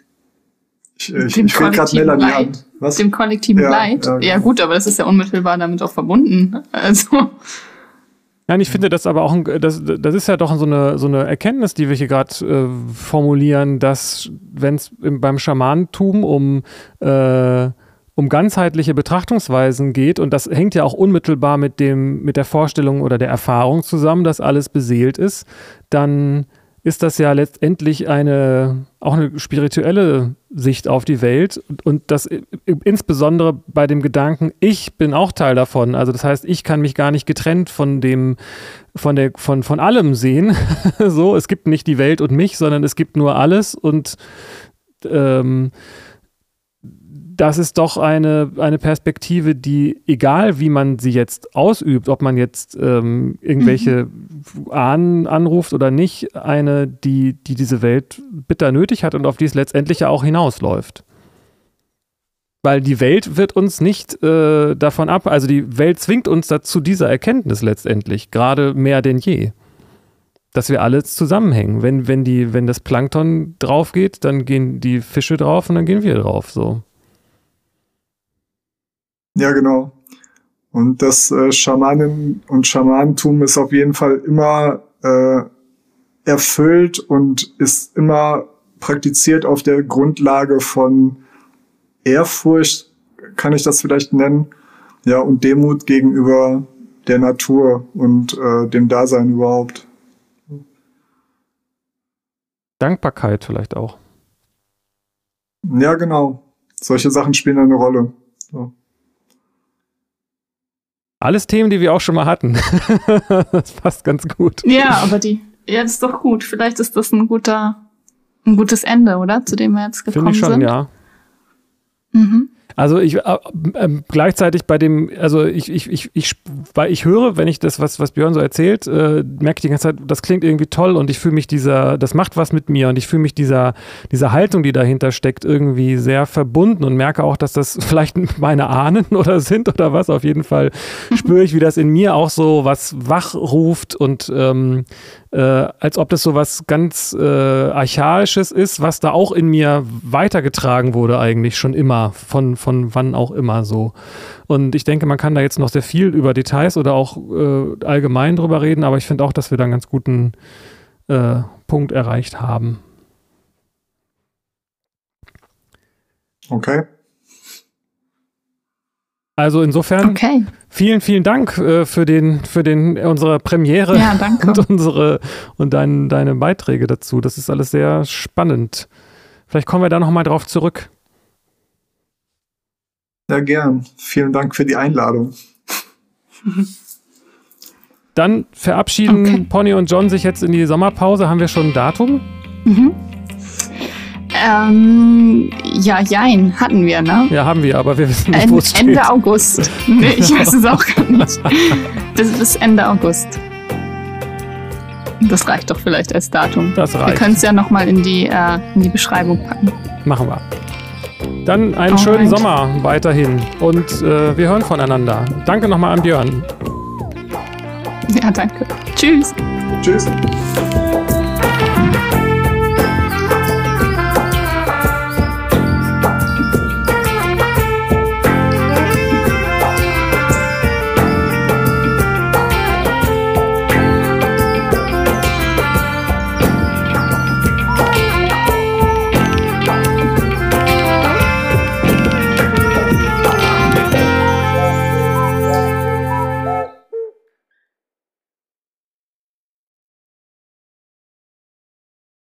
Ich, ich, ich gerade Melanie an. Was? Dem kollektiven ja, Leid. Ja, genau. ja, gut, aber das ist ja unmittelbar damit auch verbunden. Also. Nein, ich finde das aber auch, das, das ist ja doch so eine, so eine Erkenntnis, die wir hier gerade äh, formulieren, dass wenn es beim Schamantum um, äh, um ganzheitliche Betrachtungsweisen geht, und das hängt ja auch unmittelbar mit, dem, mit der Vorstellung oder der Erfahrung zusammen, dass alles beseelt ist, dann ist das ja letztendlich eine auch eine spirituelle Sicht auf die Welt und, das insbesondere bei dem Gedanken, ich bin auch Teil davon. Also das heißt, ich kann mich gar nicht getrennt von dem, von der, von, von allem sehen. so, es gibt nicht die Welt und mich, sondern es gibt nur alles und ähm, das ist doch eine, eine Perspektive, die, egal wie man sie jetzt ausübt, ob man jetzt ähm, irgendwelche mhm. Ahnen anruft oder nicht, eine, die, die diese Welt bitter nötig hat und auf die es letztendlich ja auch hinausläuft. Weil die Welt wird uns nicht äh, davon ab, also die Welt zwingt uns dazu dieser Erkenntnis letztendlich, gerade mehr denn je. Dass wir alles zusammenhängen. Wenn, wenn, die, wenn das Plankton drauf geht, dann gehen die Fische drauf und dann gehen wir drauf. So. Ja, genau. Und das äh, Schamanen und Schamanentum ist auf jeden Fall immer äh, erfüllt und ist immer praktiziert auf der Grundlage von Ehrfurcht, kann ich das vielleicht nennen, ja, und Demut gegenüber der Natur und äh, dem Dasein überhaupt. Dankbarkeit vielleicht auch. Ja, genau. Solche Sachen spielen eine Rolle. So. Alles Themen, die wir auch schon mal hatten. das passt ganz gut. Ja, aber die, ja, das ist doch gut. Vielleicht ist das ein guter, ein gutes Ende, oder? Zu dem wir jetzt gekommen sind. Finde ich schon, sind. ja. Mhm. Also ich äh, äh, gleichzeitig bei dem, also ich, ich, ich, ich, weil ich höre, wenn ich das, was, was Björn so erzählt, äh, merke ich die ganze Zeit, das klingt irgendwie toll und ich fühle mich dieser, das macht was mit mir und ich fühle mich dieser, dieser Haltung, die dahinter steckt, irgendwie sehr verbunden und merke auch, dass das vielleicht meine Ahnen oder sind oder was. Auf jeden Fall spüre ich, wie das in mir auch so was wachruft und ähm, äh, als ob das so was ganz äh, Archaisches ist, was da auch in mir weitergetragen wurde, eigentlich schon immer, von, von wann auch immer so. Und ich denke, man kann da jetzt noch sehr viel über Details oder auch äh, allgemein drüber reden, aber ich finde auch, dass wir da einen ganz guten äh, Punkt erreicht haben. Okay. Also insofern okay. vielen, vielen Dank äh, für den, für den, unsere Premiere ja, danke. und unsere und dein, deine Beiträge dazu. Das ist alles sehr spannend. Vielleicht kommen wir da nochmal drauf zurück. Ja, gern. Vielen Dank für die Einladung. Dann verabschieden okay. Pony und John sich jetzt in die Sommerpause. Haben wir schon ein Datum? Mhm. Ähm, ja, jein, hatten wir, ne? Ja, haben wir, aber wir wissen nicht, wo es steht. Ende August. Nee, ich weiß es auch gar nicht. Bis, bis Ende August. Das reicht doch vielleicht als Datum. Das reicht. Wir können es ja nochmal in, die, äh, in die Beschreibung packen. Machen wir. Dann einen Alright. schönen Sommer weiterhin und äh, wir hören voneinander. Danke nochmal an Björn. Ja, danke. Tschüss. Tschüss.